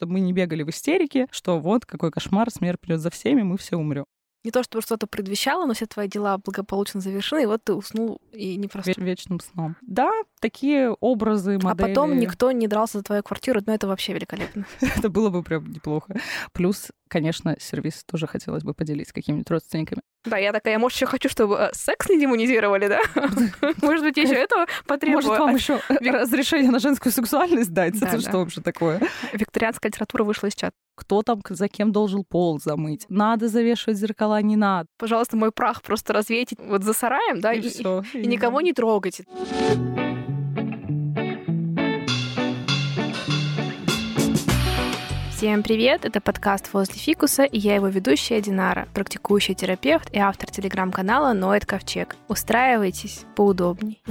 чтобы мы не бегали в истерике, что вот какой кошмар, смерть придет за всеми, мы все умрем. Не то, чтобы что-то предвещало, но все твои дела благополучно завершены, и вот ты уснул и не просто... Вечным сном. Да, такие образы, модели. А потом никто не дрался за твою квартиру, но это вообще великолепно. это было бы прям неплохо. Плюс, конечно, сервис тоже хотелось бы поделить с какими-нибудь родственниками. Да, я такая, может, еще хочу, чтобы э, секс не демонизировали, да? Может быть, еще этого потребую. Может, вам еще разрешение на женскую сексуальность дать? Это что вообще такое? Викторианская литература вышла из чата кто там за кем должен пол замыть. Надо завешивать зеркала, не надо. Пожалуйста, мой прах просто развейте вот за сараем, да, и, и, всё, и, и никого не трогайте. Всем привет! Это подкаст «Возле фикуса» и я его ведущая Динара, практикующий терапевт и автор телеграм-канала «Ноэт Ковчег». Устраивайтесь поудобней.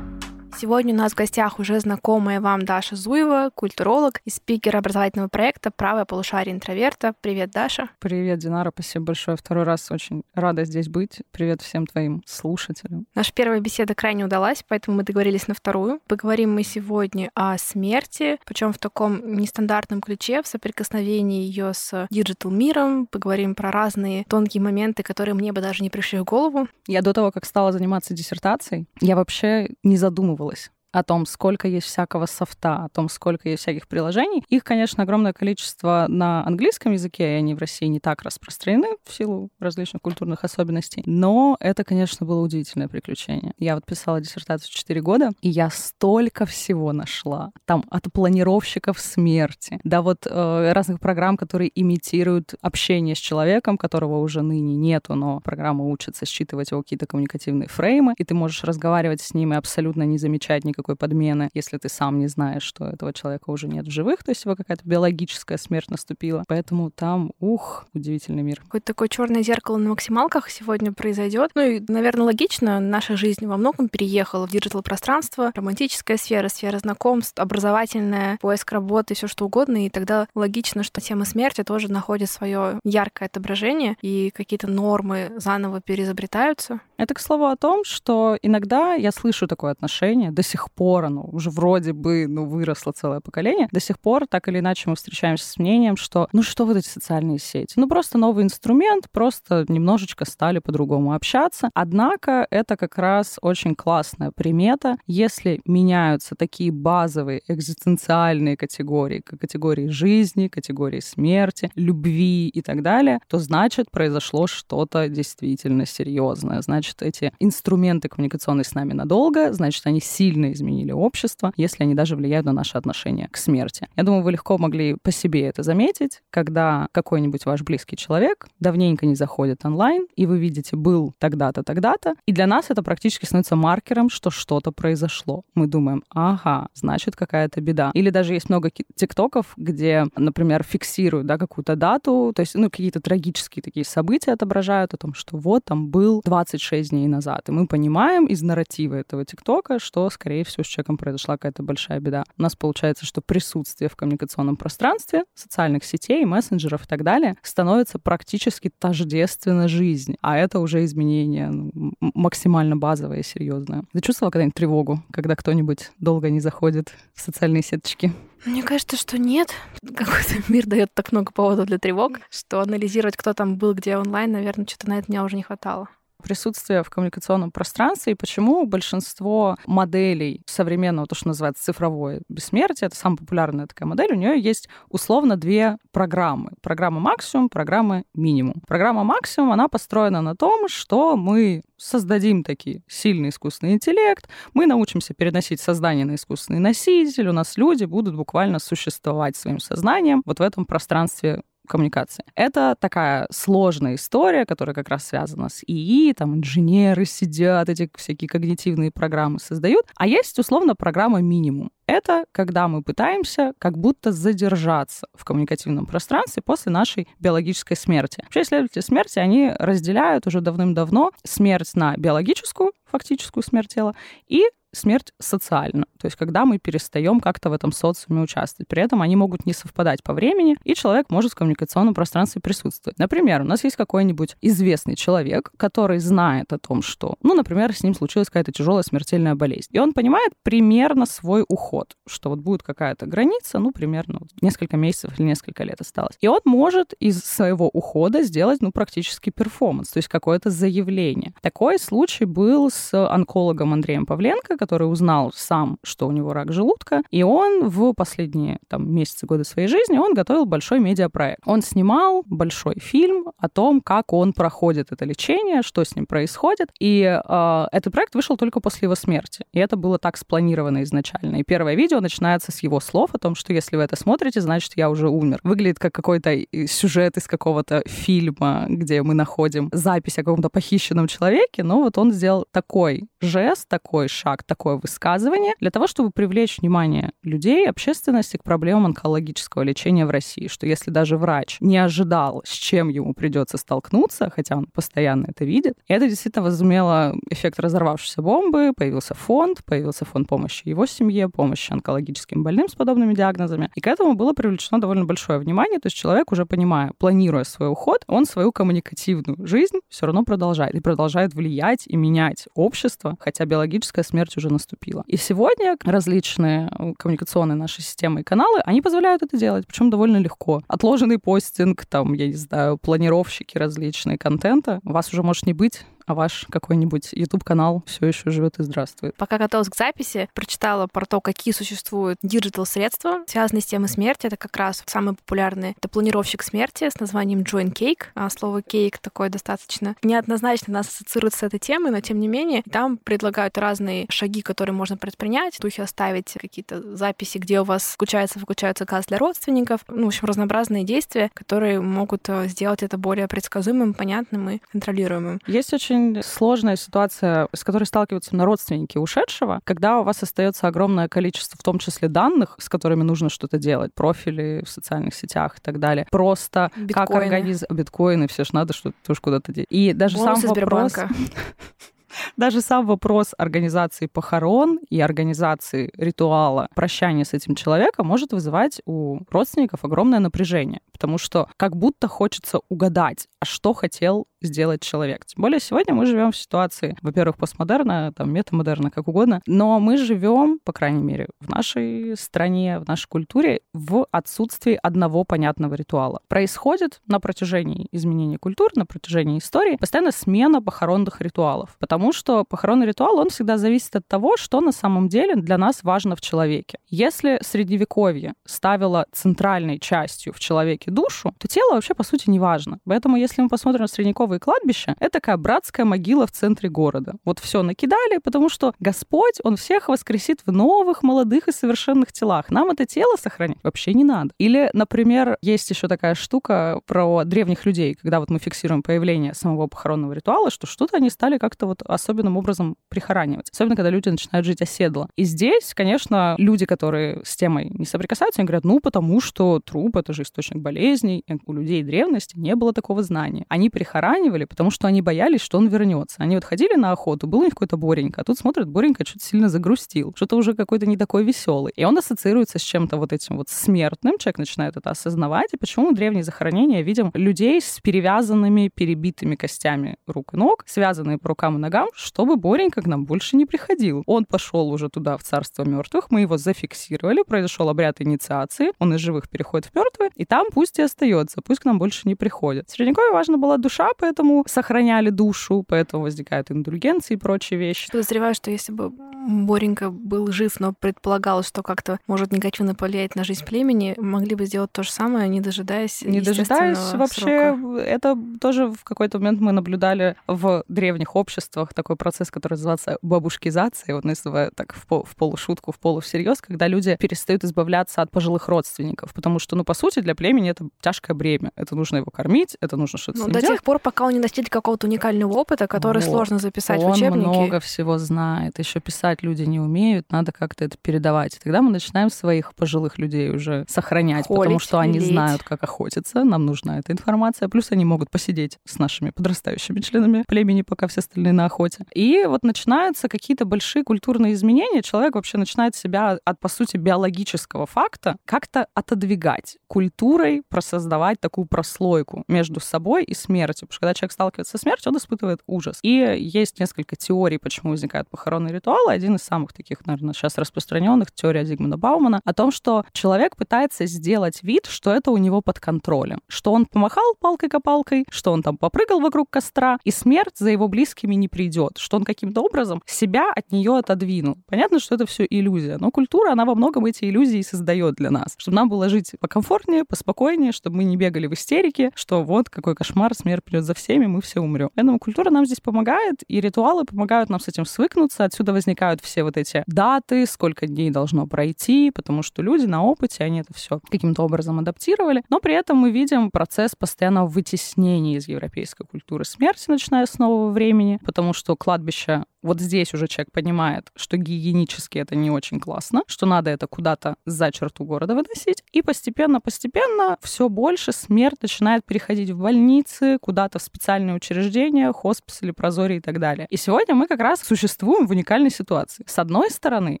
Сегодня у нас в гостях уже знакомая вам Даша Зуева, культуролог и спикер образовательного проекта «Правое полушарие интроверта». Привет, Даша. Привет, Динара. Спасибо большое. Второй раз очень рада здесь быть. Привет всем твоим слушателям. Наша первая беседа крайне удалась, поэтому мы договорились на вторую. Поговорим мы сегодня о смерти, причем в таком нестандартном ключе, в соприкосновении ее с digital миром. Поговорим про разные тонкие моменты, которые мне бы даже не пришли в голову. Я до того, как стала заниматься диссертацией, я вообще не задумывалась задумывалась о том, сколько есть всякого софта, о том, сколько есть всяких приложений. Их, конечно, огромное количество на английском языке, и они в России не так распространены в силу различных культурных особенностей. Но это, конечно, было удивительное приключение. Я вот писала диссертацию 4 года, и я столько всего нашла. Там от планировщиков смерти до вот э, разных программ, которые имитируют общение с человеком, которого уже ныне нету, но программа учится считывать его какие-то коммуникативные фреймы, и ты можешь разговаривать с ними абсолютно не замечать никакого никакой подмены, если ты сам не знаешь, что этого человека уже нет в живых, то есть его какая-то биологическая смерть наступила. Поэтому там, ух, удивительный мир. Какое-то такое черное зеркало на максималках сегодня произойдет. Ну и, наверное, логично, наша жизнь во многом переехала в диджитал-пространство, романтическая сфера, сфера знакомств, образовательная, поиск работы, все что угодно, и тогда логично, что тема смерти тоже находит свое яркое отображение, и какие-то нормы заново переизобретаются. Это, к слову, о том, что иногда я слышу такое отношение до сих пор, оно уже вроде бы, ну, выросло целое поколение, до сих пор так или иначе мы встречаемся с мнением, что, ну, что вот эти социальные сети? Ну, просто новый инструмент, просто немножечко стали по-другому общаться. Однако это как раз очень классная примета. Если меняются такие базовые экзистенциальные категории, как категории жизни, категории смерти, любви и так далее, то значит произошло что-то действительно серьезное. Значит, эти инструменты коммуникационные с нами надолго, значит, они сильно изменили общество, если они даже влияют на наши отношения к смерти. Я думаю, вы легко могли по себе это заметить, когда какой-нибудь ваш близкий человек давненько не заходит онлайн, и вы видите, был тогда-то, тогда-то, и для нас это практически становится маркером, что что-то произошло. Мы думаем, ага, значит, какая-то беда. Или даже есть много тиктоков, где, например, фиксируют да, какую-то дату, то есть ну, какие-то трагические такие события отображают о том, что вот там был 26 дней назад. И мы понимаем из нарратива этого тиктока, что, скорее всего, с человеком произошла какая-то большая беда. У нас получается, что присутствие в коммуникационном пространстве, социальных сетей, мессенджеров и так далее становится практически тождественно жизни. А это уже изменение ну, максимально базовое и серьезное. Ты чувствовала когда-нибудь тревогу, когда кто-нибудь долго не заходит в социальные сеточки? Мне кажется, что нет. Какой-то мир дает так много поводов для тревог, что анализировать, кто там был где онлайн, наверное, что-то на это меня уже не хватало присутствие в коммуникационном пространстве и почему большинство моделей современного, то, что называется цифровое бессмертие, это самая популярная такая модель, у нее есть условно две программы. Программа максимум, программа минимум. Программа максимум, она построена на том, что мы создадим такие сильный искусственный интеллект, мы научимся переносить создание на искусственный носитель, у нас люди будут буквально существовать своим сознанием вот в этом пространстве коммуникации. Это такая сложная история, которая как раз связана с ИИ, там инженеры сидят, эти всякие когнитивные программы создают. А есть, условно, программа минимум. Это когда мы пытаемся как будто задержаться в коммуникативном пространстве после нашей биологической смерти. Вообще, исследователи смерти, они разделяют уже давным-давно смерть на биологическую, фактическую смерть тела, и смерть социально, то есть когда мы перестаем как-то в этом социуме участвовать. При этом они могут не совпадать по времени, и человек может в коммуникационном пространстве присутствовать. Например, у нас есть какой-нибудь известный человек, который знает о том, что, ну, например, с ним случилась какая-то тяжелая смертельная болезнь. И он понимает примерно свой уход, что вот будет какая-то граница, ну, примерно вот несколько месяцев или несколько лет осталось. И он может из своего ухода сделать, ну, практически перформанс, то есть какое-то заявление. Такой случай был с онкологом Андреем Павленко, который узнал сам, что у него рак желудка, и он в последние там, месяцы, годы своей жизни, он готовил большой медиапроект. Он снимал большой фильм о том, как он проходит это лечение, что с ним происходит, и э, этот проект вышел только после его смерти. И это было так спланировано изначально. И первое видео начинается с его слов о том, что если вы это смотрите, значит, я уже умер. Выглядит как какой-то сюжет из какого-то фильма, где мы находим запись о каком-то похищенном человеке, но вот он сделал такой жест, такой шаг, такое высказывание для того, чтобы привлечь внимание людей, общественности к проблемам онкологического лечения в России, что если даже врач не ожидал, с чем ему придется столкнуться, хотя он постоянно это видит, это действительно возымело эффект разорвавшейся бомбы, появился фонд, появился фонд помощи его семье, помощи онкологическим больным с подобными диагнозами, и к этому было привлечено довольно большое внимание, то есть человек уже понимая, планируя свой уход, он свою коммуникативную жизнь все равно продолжает и продолжает влиять и менять общество, хотя биологическая смерть уже наступила. И сегодня различные э, коммуникационные наши системы и каналы, они позволяют это делать, причем довольно легко. Отложенный постинг, там, я не знаю, планировщики различные контента, вас уже может не быть, а ваш какой-нибудь YouTube-канал все еще живет и здравствует. Пока готовилась к записи, прочитала про то, какие существуют диджитал-средства, связанные с темой смерти. Это как раз самый популярный это планировщик смерти с названием Join Cake. А слово кейк такое достаточно неоднозначно нас ассоциирует с этой темой, но тем не менее там предлагают разные шаги, которые можно предпринять. В духе оставить какие-то записи, где у вас включается, выключается газ для родственников. Ну, в общем, разнообразные действия, которые могут э, сделать это более предсказуемым, понятным и контролируемым. Есть очень очень сложная ситуация, с которой сталкиваются на родственники ушедшего, когда у вас остается огромное количество, в том числе данных, с которыми нужно что-то делать, профили в социальных сетях и так далее. Просто биткоины. как организовать биткоины, все же надо что-то тоже куда-то делать. И даже Бонусы сам вопрос... Даже сам вопрос организации похорон и организации ритуала прощания с этим человеком может вызывать у родственников огромное напряжение, потому что как будто хочется угадать, а что хотел сделать человек. Тем более сегодня мы живем в ситуации, во-первых, постмодерна, там, метамодерна, как угодно, но мы живем, по крайней мере, в нашей стране, в нашей культуре, в отсутствии одного понятного ритуала. Происходит на протяжении изменения культуры, на протяжении истории постоянно смена похоронных ритуалов, потому что похоронный ритуал, он всегда зависит от того, что на самом деле для нас важно в человеке. Если средневековье ставило центральной частью в человеке душу, то тело вообще, по сути, не важно. Поэтому, если мы посмотрим на средневековые Новое кладбище — это такая братская могила в центре города. Вот все накидали, потому что Господь, Он всех воскресит в новых, молодых и совершенных телах. Нам это тело сохранять вообще не надо. Или, например, есть еще такая штука про древних людей, когда вот мы фиксируем появление самого похоронного ритуала, что что-то они стали как-то вот особенным образом прихоранивать. Особенно, когда люди начинают жить оседло. И здесь, конечно, люди, которые с темой не соприкасаются, они говорят, ну, потому что труп — это же источник болезней. У людей древности не было такого знания. Они прихоранивали потому что они боялись, что он вернется. Они вот ходили на охоту, был у них какой-то Боренька, а тут смотрят, Боренька что-то сильно загрустил, что-то уже какой-то не такой веселый. И он ассоциируется с чем-то вот этим вот смертным, человек начинает это осознавать. И почему древние захоронения видим людей с перевязанными, перебитыми костями рук и ног, связанные по рукам и ногам, чтобы Боренька к нам больше не приходил. Он пошел уже туда, в царство мертвых, мы его зафиксировали, произошел обряд инициации, он из живых переходит в мертвые, и там пусть и остается, пусть к нам больше не приходит. В Средневековье важна была душа, поэтому сохраняли душу, поэтому возникают индульгенции и прочие вещи. Подозреваю, что если бы Боренька был жив, но предполагалось, что как-то может негативно повлиять на жизнь племени, могли бы сделать то же самое, не дожидаясь Не дожидаясь вообще, срока. это тоже в какой-то момент мы наблюдали в древних обществах такой процесс, который называется бабушкизация, вот называю так в, пол, в полушутку, в полусерьез, когда люди перестают избавляться от пожилых родственников, потому что, ну, по сути, для племени это тяжкое бремя. Это нужно его кормить, это нужно что-то ну, до делать. тех пор, пока он не достиг какого-то уникального опыта, который вот. сложно записать он в учебнике. Он много всего знает. Еще писать люди не умеют, надо как-то это передавать. И тогда мы начинаем своих пожилых людей уже сохранять, Холить, потому что они лелеять. знают, как охотиться, нам нужна эта информация. Плюс они могут посидеть с нашими подрастающими членами племени, пока все остальные на охоте. И вот начинаются какие-то большие культурные изменения. Человек вообще начинает себя от, по сути, биологического факта как-то отодвигать. Культурой просоздавать такую прослойку между собой и смертью. Потому что когда человек сталкивается со смертью, он испытывает ужас. И есть несколько теорий, почему возникают похоронные ритуалы. Один из самых таких, наверное, сейчас распространенных, теория Зигмунда Баумана, о том, что человек пытается сделать вид, что это у него под контролем. Что он помахал палкой-копалкой, что он там попрыгал вокруг костра, и смерть за его близкими не придет. Что он каким-то образом себя от нее отодвинул. Понятно, что это все иллюзия, но культура, она во многом эти иллюзии создает для нас. Чтобы нам было жить покомфортнее, поспокойнее, чтобы мы не бегали в истерике, что вот какой кошмар, смерть придет за всеми, мы все умрем. Поэтому культура нам здесь помогает, и ритуалы помогают нам с этим свыкнуться. Отсюда возникают все вот эти даты, сколько дней должно пройти, потому что люди на опыте, они это все каким-то образом адаптировали. Но при этом мы видим процесс постоянного вытеснения из европейской культуры смерти, начиная с нового времени, потому что кладбище вот здесь уже человек понимает, что гигиенически это не очень классно, что надо это куда-то за черту города выносить. И постепенно-постепенно все больше смерть начинает переходить в больницы, куда-то в специальные учреждения, хосписы, прозории и так далее. И сегодня мы как раз существуем в уникальной ситуации. С одной стороны,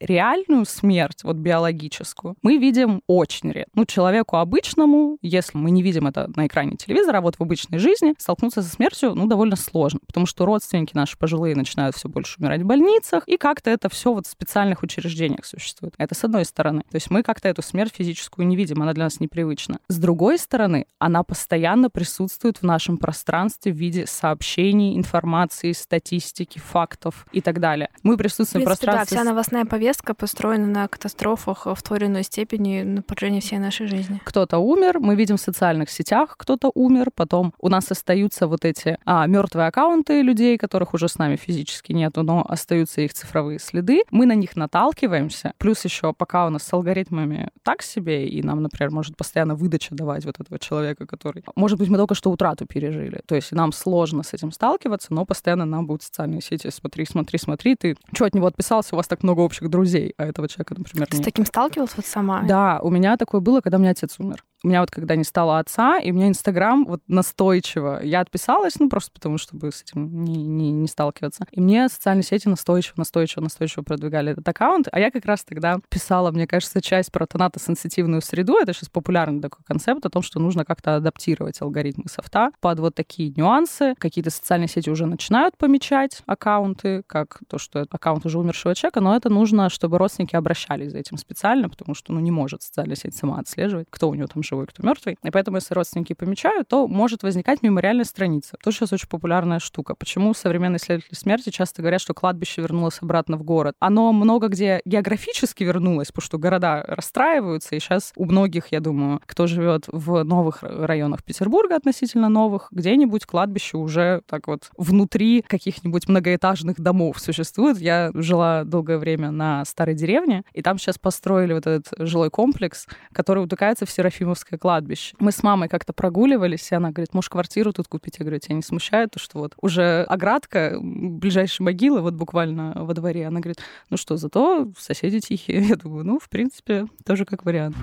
реальную смерть, вот биологическую, мы видим очень редко. Ну, человеку обычному, если мы не видим это на экране телевизора, а вот в обычной жизни, столкнуться со смертью, ну, довольно сложно, потому что родственники наши пожилые начинают все больше больше умирать в больницах, и как-то это все вот в специальных учреждениях существует. Это с одной стороны. То есть мы как-то эту смерть физическую не видим, она для нас непривычна. С другой стороны, она постоянно присутствует в нашем пространстве в виде сообщений, информации, статистики, фактов и так далее. Мы присутствуем в, принципе, в пространстве... Да, вся новостная повестка построена на катастрофах в той или иной степени на протяжении всей нашей жизни. Кто-то умер, мы видим в социальных сетях, кто-то умер, потом у нас остаются вот эти а, мертвые аккаунты людей, которых уже с нами физически нет, нету, но остаются их цифровые следы. Мы на них наталкиваемся. Плюс еще пока у нас с алгоритмами так себе, и нам, например, может постоянно выдача давать вот этого человека, который... Может быть, мы только что утрату пережили. То есть нам сложно с этим сталкиваться, но постоянно нам будут социальные сети смотри, смотри, смотри, ты что от него отписался, у вас так много общих друзей, а этого человека, например, Ты нет. с таким сталкивалась вот сама? Да, у меня такое было, когда у меня отец умер. У меня вот когда не стало отца, и у меня Инстаграм вот настойчиво. Я отписалась, ну, просто потому, чтобы с этим не, не, не сталкиваться. И мне социальные сети настойчиво, настойчиво, настойчиво продвигали этот аккаунт. А я как раз тогда писала, мне кажется, часть про тонатосенситивную среду. Это сейчас популярный такой концепт о том, что нужно как-то адаптировать алгоритмы софта под вот такие нюансы. Какие-то социальные сети уже начинают помечать аккаунты, как то, что это аккаунт уже умершего человека, но это нужно, чтобы родственники обращались за этим специально, потому что, ну, не может социальная сеть сама отслеживать, кто у него там живой, кто мертвый. И поэтому, если родственники помечают, то может возникать мемориальная страница. Тоже сейчас очень популярная штука. Почему современные исследователи смерти часто говорят, что кладбище вернулось обратно в город? Оно много где географически вернулось, потому что города расстраиваются, и сейчас у многих, я думаю, кто живет в новых районах Петербурга относительно новых, где-нибудь кладбище уже так вот внутри каких-нибудь многоэтажных домов существует. Я жила долгое время на старой деревне, и там сейчас построили вот этот жилой комплекс, который утыкается в Серафимовское кладбище. Мы с мамой как-то прогуливались, и она говорит, может, квартиру тут купить? Я говорю, тебя не смущает то, что вот уже оградка ближайшей могилы, вот буквально во дворе. Она говорит, ну что, зато соседи тихие. Я думаю, ну, в принципе, тоже как вариант.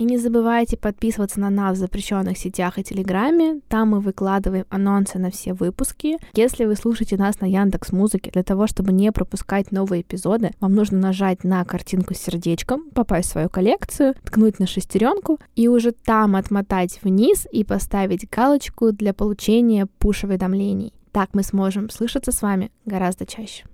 И не забывайте подписываться на нас в запрещенных сетях и Телеграме. Там мы выкладываем анонсы на все выпуски. Если вы слушаете нас на Яндекс Музыке, для того, чтобы не пропускать новые эпизоды, вам нужно нажать на картинку с сердечком, попасть в свою коллекцию, ткнуть на шестеренку и уже там отмотать вниз и поставить галочку для получения пуш-уведомлений. Так мы сможем слышаться с вами гораздо чаще.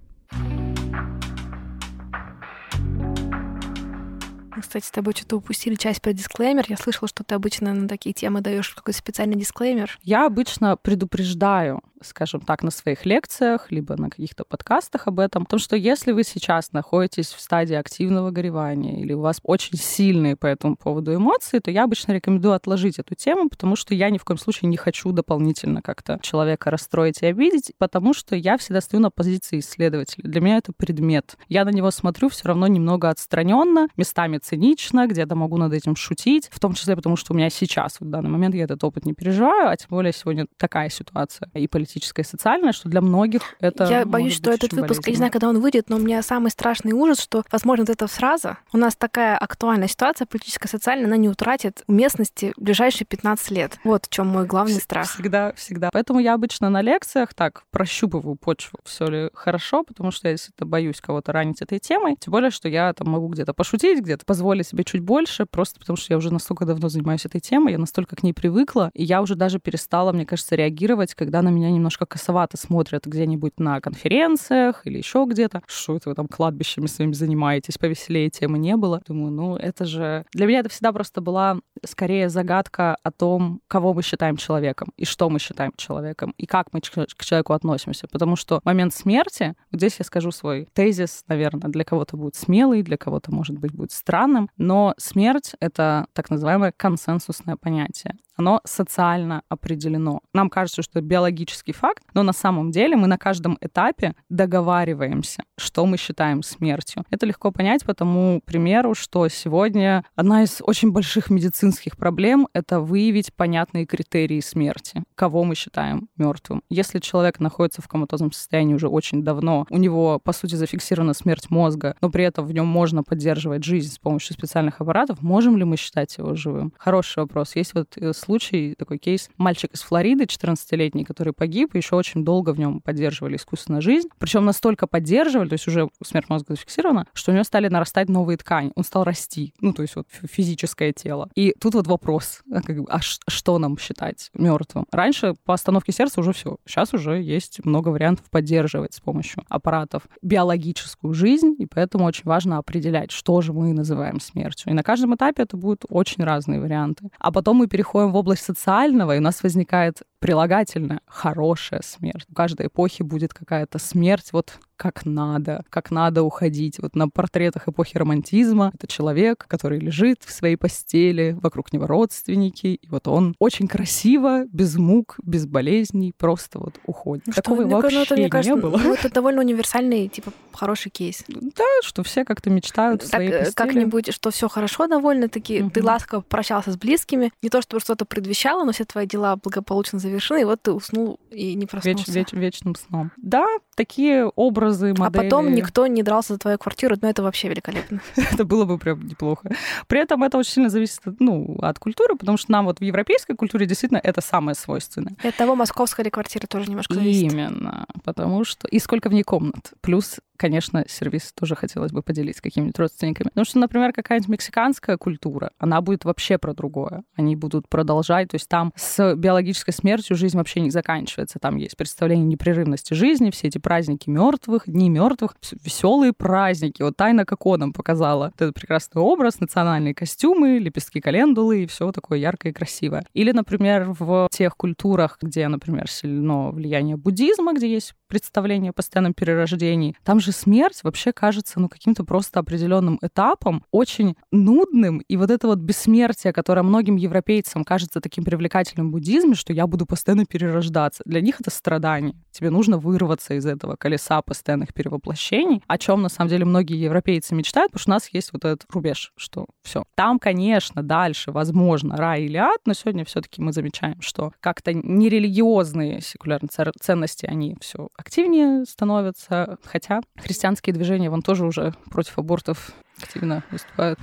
Мы, кстати, с тобой что-то упустили часть про дисклеймер. Я слышала, что ты обычно на такие темы даешь какой-то специальный дисклеймер. Я обычно предупреждаю, скажем так, на своих лекциях, либо на каких-то подкастах об этом, потому что если вы сейчас находитесь в стадии активного горевания или у вас очень сильные по этому поводу эмоции, то я обычно рекомендую отложить эту тему, потому что я ни в коем случае не хочу дополнительно как-то человека расстроить и обидеть, потому что я всегда стою на позиции исследователя. Для меня это предмет. Я на него смотрю все равно немного отстраненно, местами цинично, где-то могу над этим шутить, в том числе потому, что у меня сейчас, в данный момент, я этот опыт не переживаю, а тем более сегодня такая ситуация и политическая, политическое и социальное, что для многих это Я боюсь, что этот выпуск, я не знаю, когда он выйдет, но у меня самый страшный ужас, что, возможно, вот эта фраза, у нас такая актуальная ситуация политическая, социальная, она не утратит уместности в ближайшие 15 лет. Вот в чем мой главный страх. Всегда, всегда. Поэтому я обычно на лекциях так прощупываю почву, все ли хорошо, потому что я действительно боюсь кого-то ранить этой темой. Тем более, что я там могу где-то пошутить, где-то позволить себе чуть больше, просто потому что я уже настолько давно занимаюсь этой темой, я настолько к ней привыкла, и я уже даже перестала, мне кажется, реагировать, когда на меня немножко косовато смотрят где-нибудь на конференциях или еще где-то. Что это вы там кладбищами своими занимаетесь? Повеселее темы не было. Думаю, ну это же... Для меня это всегда просто была скорее загадка о том, кого мы считаем человеком и что мы считаем человеком и как мы к человеку относимся. Потому что момент смерти, вот здесь я скажу свой тезис, наверное, для кого-то будет смелый, для кого-то, может быть, будет странным, но смерть — это так называемое консенсусное понятие оно социально определено. Нам кажется, что это биологический факт, но на самом деле мы на каждом этапе договариваемся, что мы считаем смертью. Это легко понять по тому примеру, что сегодня одна из очень больших медицинских проблем — это выявить понятные критерии смерти, кого мы считаем мертвым. Если человек находится в коматозном состоянии уже очень давно, у него, по сути, зафиксирована смерть мозга, но при этом в нем можно поддерживать жизнь с помощью специальных аппаратов, можем ли мы считать его живым? Хороший вопрос. Есть вот э, случай, такой кейс. Мальчик из Флориды, 14-летний, который погиб, еще очень долго в нем поддерживали искусственную жизнь. Причем настолько поддерживали, то есть уже смерть мозга зафиксирована, что у него стали нарастать новые ткани. Он стал расти, ну, то есть вот физическое тело. И тут вот вопрос, а как бы, а что нам считать мертвым? Раньше по остановке сердца уже все. Сейчас уже есть много вариантов поддерживать с помощью аппаратов биологическую жизнь, и поэтому очень важно определять, что же мы называем смертью. И на каждом этапе это будут очень разные варианты. А потом мы переходим в область социального, и у нас возникает прилагательное «хорошая смерть». В каждой эпохе будет какая-то смерть, вот как надо, как надо уходить. Вот на портретах эпохи романтизма это человек, который лежит в своей постели, вокруг него родственники, и вот он очень красиво, без мук, без болезней, просто вот уходит. Ну, Такого что, вообще ну, это, мне кажется, не было. Ну, это довольно универсальный, типа, хороший кейс. Да, что все как-то мечтают в так, своей э, постели. как-нибудь, что все хорошо довольно-таки, Мгм. ты ласково прощался с близкими, не то чтобы что-то предвещало, но все твои дела благополучно завершены, и вот ты уснул и не Веч- проснулся. веч- вечным сном. Да, такие образы, А модели. потом никто не дрался за твою квартиру, но это вообще великолепно. это было бы прям неплохо. При этом это очень сильно зависит ну, от культуры, потому что нам вот в европейской культуре действительно это самое свойственное. И от того, московская ли квартира тоже немножко зависит. Именно, потому что... И сколько в ней комнат. Плюс, конечно, сервис тоже хотелось бы поделить с какими-нибудь родственниками. Потому что, например, какая-нибудь мексиканская культура, она будет вообще про другое. Они будут продолжать, то есть там с биологической смертью жизнь вообще не заканчивается. Там есть представление непрерывности жизни, все эти праздники мертвых, дни мертвых, веселые праздники. Вот Тайна Коко нам показала вот этот прекрасный образ, национальные костюмы, лепестки календулы и все такое яркое и красивое. Или, например, в тех культурах, где, например, сильно влияние буддизма, где есть представление о постоянном перерождении, там же смерть вообще кажется, ну, каким-то просто определенным этапом, очень нудным, и вот это вот бессмертие, которое многим европейцам кажется таким привлекательным в буддизме, что я буду постоянно перерождаться, для них это страдание. Тебе нужно вырваться из этого колеса постоянных перевоплощений, о чем на самом деле многие европейцы мечтают, потому что у нас есть вот этот рубеж, что все. Там, конечно, дальше, возможно, рай или ад, но сегодня все-таки мы замечаем, что как-то нерелигиозные секулярные ценности, они все активнее становятся, хотя христианские движения вон тоже уже против абортов активно выступают.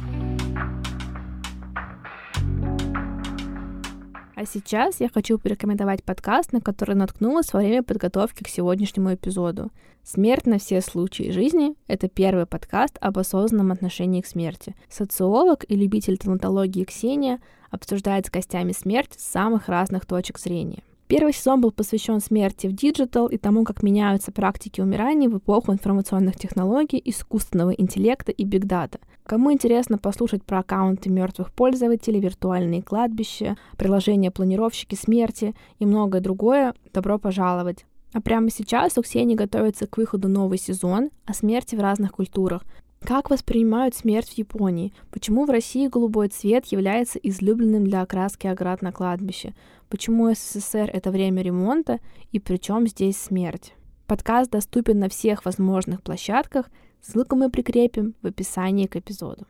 А сейчас я хочу порекомендовать подкаст, на который наткнулась во время подготовки к сегодняшнему эпизоду. «Смерть на все случаи жизни» — это первый подкаст об осознанном отношении к смерти. Социолог и любитель талантологии Ксения обсуждает с гостями смерть с самых разных точек зрения. Первый сезон был посвящен смерти в digital и тому, как меняются практики умирания в эпоху информационных технологий, искусственного интеллекта и big data. Кому интересно послушать про аккаунты мертвых пользователей, виртуальные кладбища, приложения планировщики смерти и многое другое, добро пожаловать. А прямо сейчас у Ксении готовится к выходу новый сезон о смерти в разных культурах. Как воспринимают смерть в Японии? Почему в России голубой цвет является излюбленным для окраски оград на кладбище? Почему СССР — это время ремонта? И при чем здесь смерть? Подкаст доступен на всех возможных площадках. Ссылку мы прикрепим в описании к эпизоду.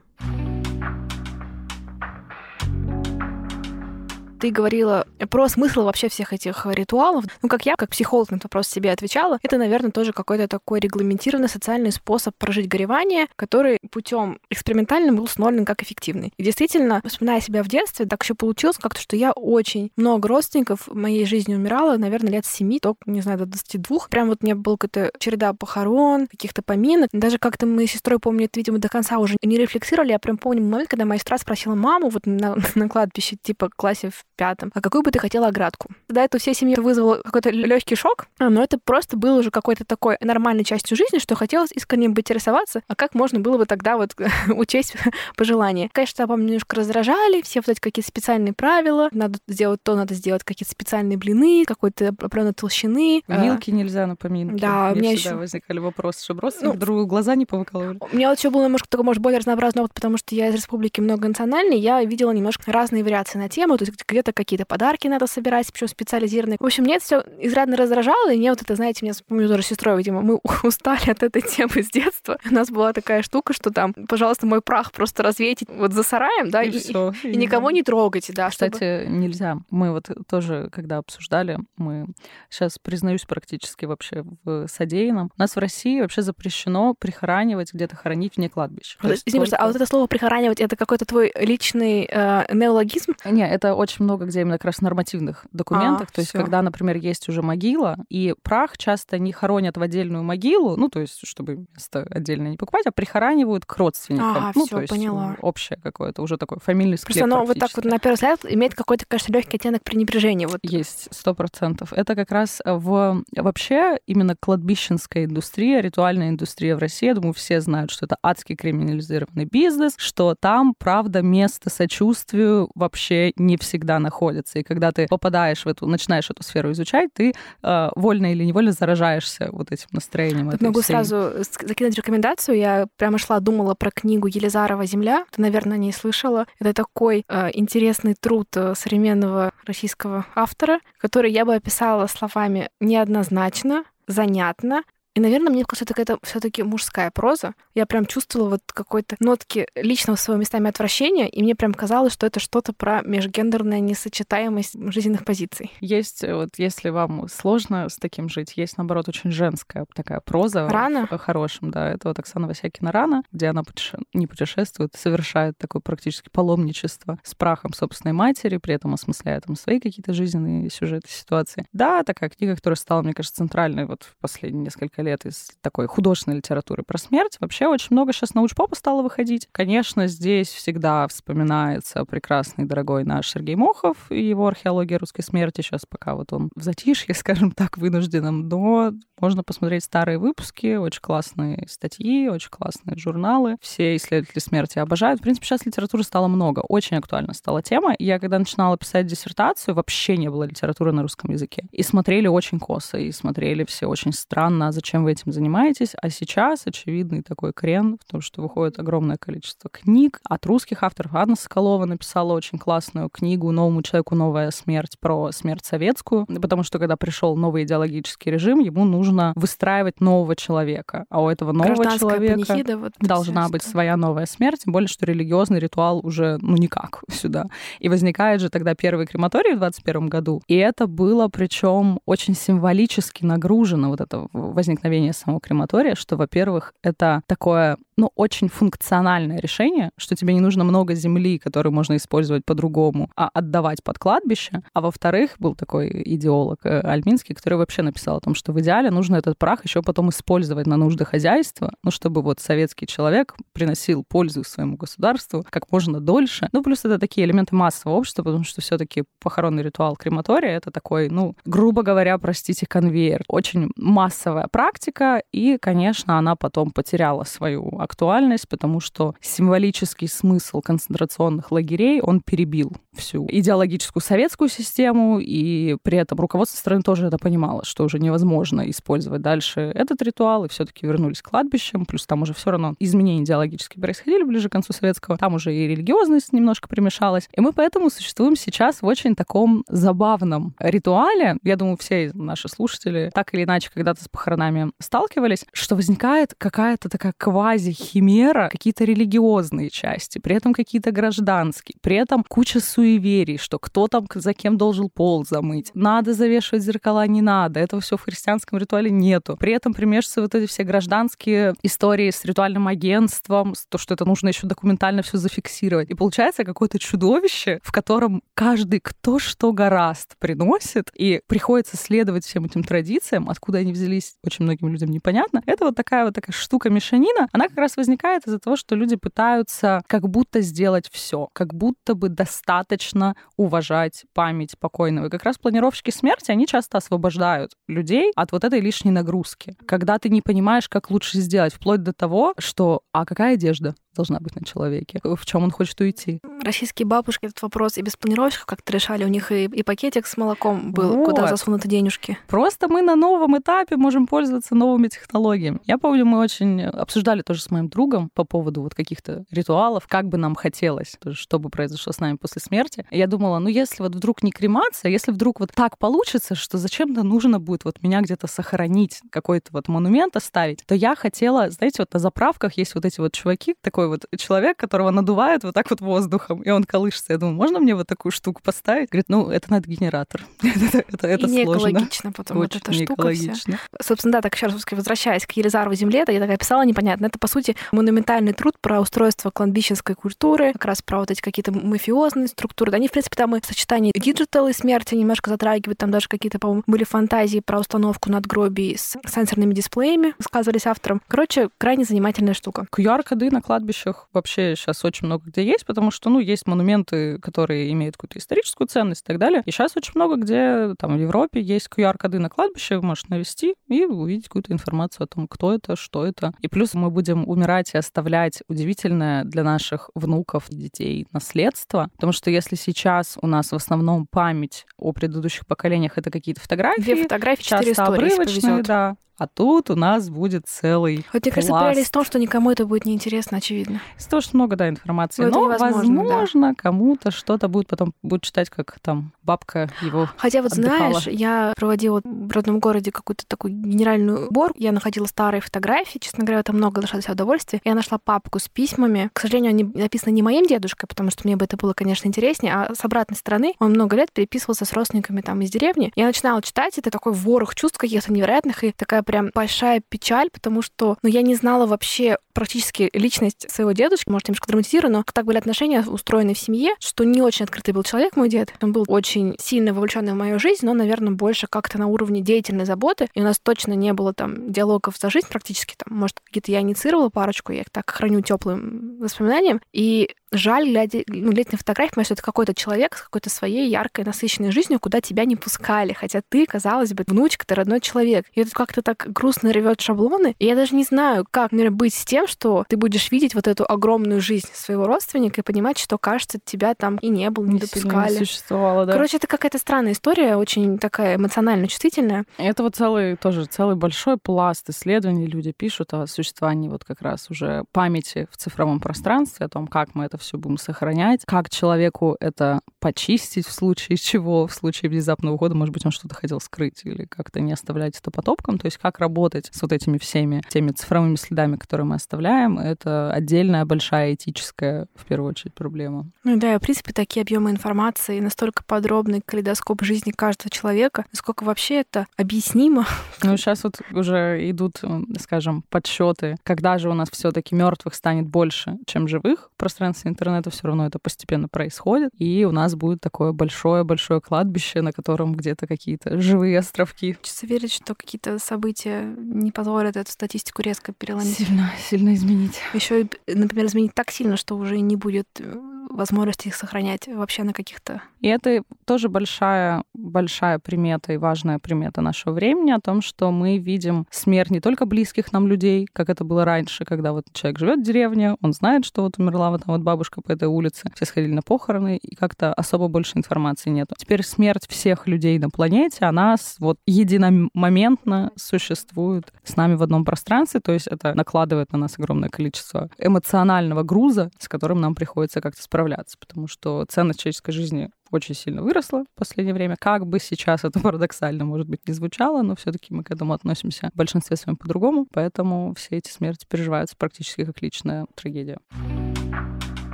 Ты говорила про смысл вообще всех этих ритуалов. Ну, как я, как психолог на этот вопрос себе отвечала, это, наверное, тоже какой-то такой регламентированный социальный способ прожить горевание, который путем экспериментальным был установлен как эффективный. И действительно, вспоминая себя в детстве, так еще получилось как-то, что я очень много родственников в моей жизни умирала, наверное, лет с 7, только, не знаю, до 22. Прям вот у меня была какая-то череда похорон, каких-то поминок. Даже как-то мы с сестрой, помню, это, видимо, до конца уже не рефлексировали. Я прям помню момент, когда моя сестра спросила маму вот на, на кладбище, типа, классе в пятом, а какую бы ты хотела оградку? Да, это у всей семьи вызвало какой-то легкий шок, а, но это просто было уже какой-то такой нормальной частью жизни, что хотелось искренне бы интересоваться, а как можно было бы тогда вот учесть пожелания. Конечно, помню, немножко раздражали, все вот эти какие-то специальные правила, надо сделать то, надо сделать какие-то специальные блины, какой-то определенной толщины. А. Вилки нельзя на поминки. Да, у меня еще возникали вопросы, чтобы просто ну, друг глаза не повыкалывали. У меня вот еще был немножко такой, может, более разнообразный опыт, потому что я из республики многонациональной, я видела немножко разные вариации на тему, то есть где-то какие-то подарки надо собирать, причем специализированные. В общем, мне это все изрядно раздражало, и мне вот это, знаете, мне помню тоже сестрой, видимо, мы устали от этой темы с детства. У нас была такая штука, что там, пожалуйста, мой прах просто развейте вот за сараем, да, и, и, всё, и, и никого не трогайте, да. Кстати, чтобы... нельзя. Мы вот тоже, когда обсуждали, мы сейчас признаюсь практически вообще в содеянном. У нас в России вообще запрещено прихоранивать, где-то хоронить вне кладбища. Извини, только... а вот это слово прихоранивать это какой-то твой личный э, неологизм? Не, это очень много где именно как раз нормативных документах. А, то есть, всё. когда, например, есть уже могила, и прах часто не хоронят в отдельную могилу, ну, то есть, чтобы место отдельно не покупать, а прихоранивают к родственникам. А, ну, всё, то есть поняла. общее какое-то, уже такой фамильный склеп Просто оно вот так вот на первый взгляд имеет какой-то, конечно, легкий оттенок пренебрежения. Вот. Есть, сто процентов. Это как раз в вообще именно кладбищенская индустрия, ритуальная индустрия в России, я думаю, все знают, что это адский криминализированный бизнес, что там, правда, место сочувствию вообще не всегда находится. И когда ты попадаешь в эту, начинаешь эту сферу изучать, ты э, вольно или невольно заражаешься вот этим настроением. Тут могу всей... сразу закинуть рекомендацию. Я прямо шла, думала про книгу Елизарова «Земля». Ты, наверное, не слышала. Это такой э, интересный труд э, современного российского автора, который я бы описала словами неоднозначно, занятно, и, наверное, мне кажется, это какая-то все таки мужская проза. Я прям чувствовала вот какой-то нотки личного своего местами отвращения, и мне прям казалось, что это что-то про межгендерная несочетаемость жизненных позиций. Есть, вот если вам сложно с таким жить, есть, наоборот, очень женская такая проза. Рана? В хорошем, да. Это вот Оксана Васякина «Рана», где она путеше... не путешествует, совершает такое практически паломничество с прахом собственной матери, при этом осмысляя там свои какие-то жизненные сюжеты, ситуации. Да, такая книга, которая стала, мне кажется, центральной вот в последние несколько лет из такой художественной литературы про смерть. Вообще очень много сейчас научпопа стало выходить. Конечно, здесь всегда вспоминается прекрасный, дорогой наш Сергей Мохов и его археология русской смерти. Сейчас пока вот он в затишье, скажем так, вынужденном, но можно посмотреть старые выпуски, очень классные статьи, очень классные журналы. Все исследователи смерти обожают. В принципе, сейчас литературы стало много. Очень актуальна стала тема. Я когда начинала писать диссертацию, вообще не было литературы на русском языке. И смотрели очень косо, и смотрели все очень странно, а зачем чем вы этим занимаетесь. А сейчас очевидный такой крен в том, что выходит огромное количество книг от русских авторов. Анна Соколова написала очень классную книгу «Новому человеку новая смерть» про смерть советскую, потому что когда пришел новый идеологический режим, ему нужно выстраивать нового человека. А у этого нового человека панихида, вот должна быть своя новая смерть, тем более, что религиозный ритуал уже, ну, никак сюда. И возникает же тогда первый крематорий в 21 году. И это было, причем, очень символически нагружено, вот это возникновение возникновения самого крематория, что, во-первых, это такое, ну, очень функциональное решение, что тебе не нужно много земли, которую можно использовать по-другому, а отдавать под кладбище. А во-вторых, был такой идеолог э, Альминский, который вообще написал о том, что в идеале нужно этот прах еще потом использовать на нужды хозяйства, ну, чтобы вот советский человек приносил пользу своему государству как можно дольше. Ну, плюс это такие элементы массового общества, потому что все таки похоронный ритуал крематория — это такой, ну, грубо говоря, простите, конвейер. Очень массовая практика, и, конечно, она потом потеряла свою актуальность, потому что символический смысл концентрационных лагерей, он перебил всю идеологическую советскую систему, и при этом руководство страны тоже это понимало, что уже невозможно использовать дальше этот ритуал, и все таки вернулись к кладбищам, плюс там уже все равно изменения идеологические происходили ближе к концу советского, там уже и религиозность немножко примешалась, и мы поэтому существуем сейчас в очень таком забавном ритуале. Я думаю, все наши слушатели так или иначе когда-то с похоронами сталкивались, что возникает какая-то такая квази химера, какие-то религиозные части, при этом какие-то гражданские, при этом куча суеверий, что кто там за кем должен пол замыть, надо завешивать зеркала, не надо, этого все в христианском ритуале нету. При этом примешиваются вот эти все гражданские истории с ритуальным агентством, то, что это нужно еще документально все зафиксировать. И получается какое-то чудовище, в котором каждый кто что гораст приносит, и приходится следовать всем этим традициям, откуда они взялись, очень многим людям непонятно. Это вот такая вот такая штука-мешанина, она как раз возникает из-за того, что люди пытаются как будто сделать все, как будто бы достаточно уважать память покойного. И как раз планировщики смерти, они часто освобождают людей от вот этой лишней нагрузки. Когда ты не понимаешь, как лучше сделать, вплоть до того, что «а какая одежда?» Должна быть на человеке, в чем он хочет уйти. Российские бабушки этот вопрос и без планировщиков как-то решали. У них и, и пакетик с молоком был, вот. куда засунуты денежки. Просто мы на новом этапе можем пользоваться новыми технологиями. Я помню, мы очень обсуждали тоже с моим другом по поводу вот каких-то ритуалов, как бы нам хотелось, что бы произошло с нами после смерти. Я думала, ну если вот вдруг не кремация, если вдруг вот так получится, что зачем-то нужно будет вот меня где-то сохранить, какой-то вот монумент оставить, то я хотела, знаете, вот на заправках есть вот эти вот чуваки, такой такой вот человек, которого надувают вот так вот воздухом, и он колышется. Я думаю, можно мне вот такую штуку поставить? Говорит, ну, это надо генератор. это, это, это и не сложно. экологично потом Очень вот эта штука экологично. Вся. Собственно, да, так еще раз возвращаясь к Елизарову земле, да, я такая писала непонятно. Это, по сути, монументальный труд про устройство кладбищенской культуры, как раз про вот эти какие-то мафиозные структуры. Они, в принципе, там и сочетание digital и смерти немножко затрагивают. Там даже какие-то, по-моему, были фантазии про установку надгробий с сенсорными дисплеями, сказывались автором. Короче, крайне занимательная штука. QR-коды на кладбище кладбищах вообще сейчас очень много где есть, потому что, ну, есть монументы, которые имеют какую-то историческую ценность и так далее. И сейчас очень много где, там, в Европе есть QR-коды на кладбище, вы можете навести и увидеть какую-то информацию о том, кто это, что это. И плюс мы будем умирать и оставлять удивительное для наших внуков и детей наследство, потому что если сейчас у нас в основном память о предыдущих поколениях это какие-то фотографии, Две фотографии, четыре часто истории, обрывочные, да, а тут у нас будет целый Вот, мне кажется, прелесть в том, что никому это будет неинтересно, очевидно. Из того, что много, да, информации. Но, Но возможно, да. кому-то что-то будет потом будет читать, как там бабка его Хотя вот отдыхала. знаешь, я проводила в родном городе какую-то такую генеральную уборку. Я находила старые фотографии, честно говоря, там много нашла для удовольствия. Я нашла папку с письмами. К сожалению, они написаны не моим дедушкой, потому что мне бы это было, конечно, интереснее, а с обратной стороны он много лет переписывался с родственниками там из деревни. Я начинала читать, это такой ворох чувств каких-то невероятных, и такая прям большая печаль, потому что ну, я не знала вообще практически личность своего дедушки, может, немножко драматизирую, но так были отношения устроены в семье, что не очень открытый был человек, мой дед. Он был очень сильно вовлеченный в мою жизнь, но, наверное, больше как-то на уровне деятельной заботы. И у нас точно не было там диалогов за жизнь практически. Там, может, какие-то я инициировала парочку, я их так храню теплым воспоминанием. И жаль, глядя, ну, глядя на фотографии, потому что это какой-то человек с какой-то своей яркой, насыщенной жизнью, куда тебя не пускали. Хотя ты, казалось бы, внучка, ты родной человек. И это как-то так грустно рвет шаблоны. И я даже не знаю, как, наверное, быть с тем, что ты будешь видеть вот эту огромную жизнь своего родственника и понимать, что, кажется, тебя там и не было, не, не допускали. Не существовало, да. Короче, это какая-то странная история, очень такая эмоционально чувствительная. Это вот целый, тоже целый большой пласт исследований. Люди пишут о существовании вот как раз уже памяти в цифровом пространстве, о том, как мы это все будем сохранять, как человеку это почистить в случае чего, в случае внезапного ухода, может быть, он что-то хотел скрыть или как-то не оставлять это по топкам, то есть как работать с вот этими всеми теми цифровыми следами, которые мы оставляем, это отдельная большая этическая, в первую очередь, проблема. Ну да, в принципе, такие объемы информации, настолько подробный калейдоскоп жизни каждого человека, насколько вообще это объяснимо. Ну, сейчас вот уже идут, скажем, подсчеты, когда же у нас все-таки мертвых станет больше, чем живых в пространстве интернета, все равно это постепенно происходит, и у нас будет такое большое-большое кладбище, на котором где-то какие-то живые островки. Хочется верить, что какие-то события не позволят эту статистику резко переломить. Сильно, сильно изменить. Еще, например, изменить так сильно, что уже не будет э, возможности их сохранять вообще на каких-то... И это тоже большая, большая примета и важная примета нашего времени о том, что мы видим смерть не только близких нам людей, как это было раньше, когда вот человек живет в деревне, он знает, что вот умерла вот там вот бабушка по этой улице, все сходили на похороны, и как-то особо больше информации нет. Теперь смерть всех людей на планете, она вот единомоментно существует с нами в одном пространстве, то есть это накладывает на нас огромное количество эмоционального груза, с которым нам приходится как-то справляться, потому что ценность человеческой жизни очень сильно выросла в последнее время. Как бы сейчас это парадоксально, может быть, не звучало, но все таки мы к этому относимся в большинстве своем по-другому, поэтому все эти смерти переживаются практически как личная трагедия.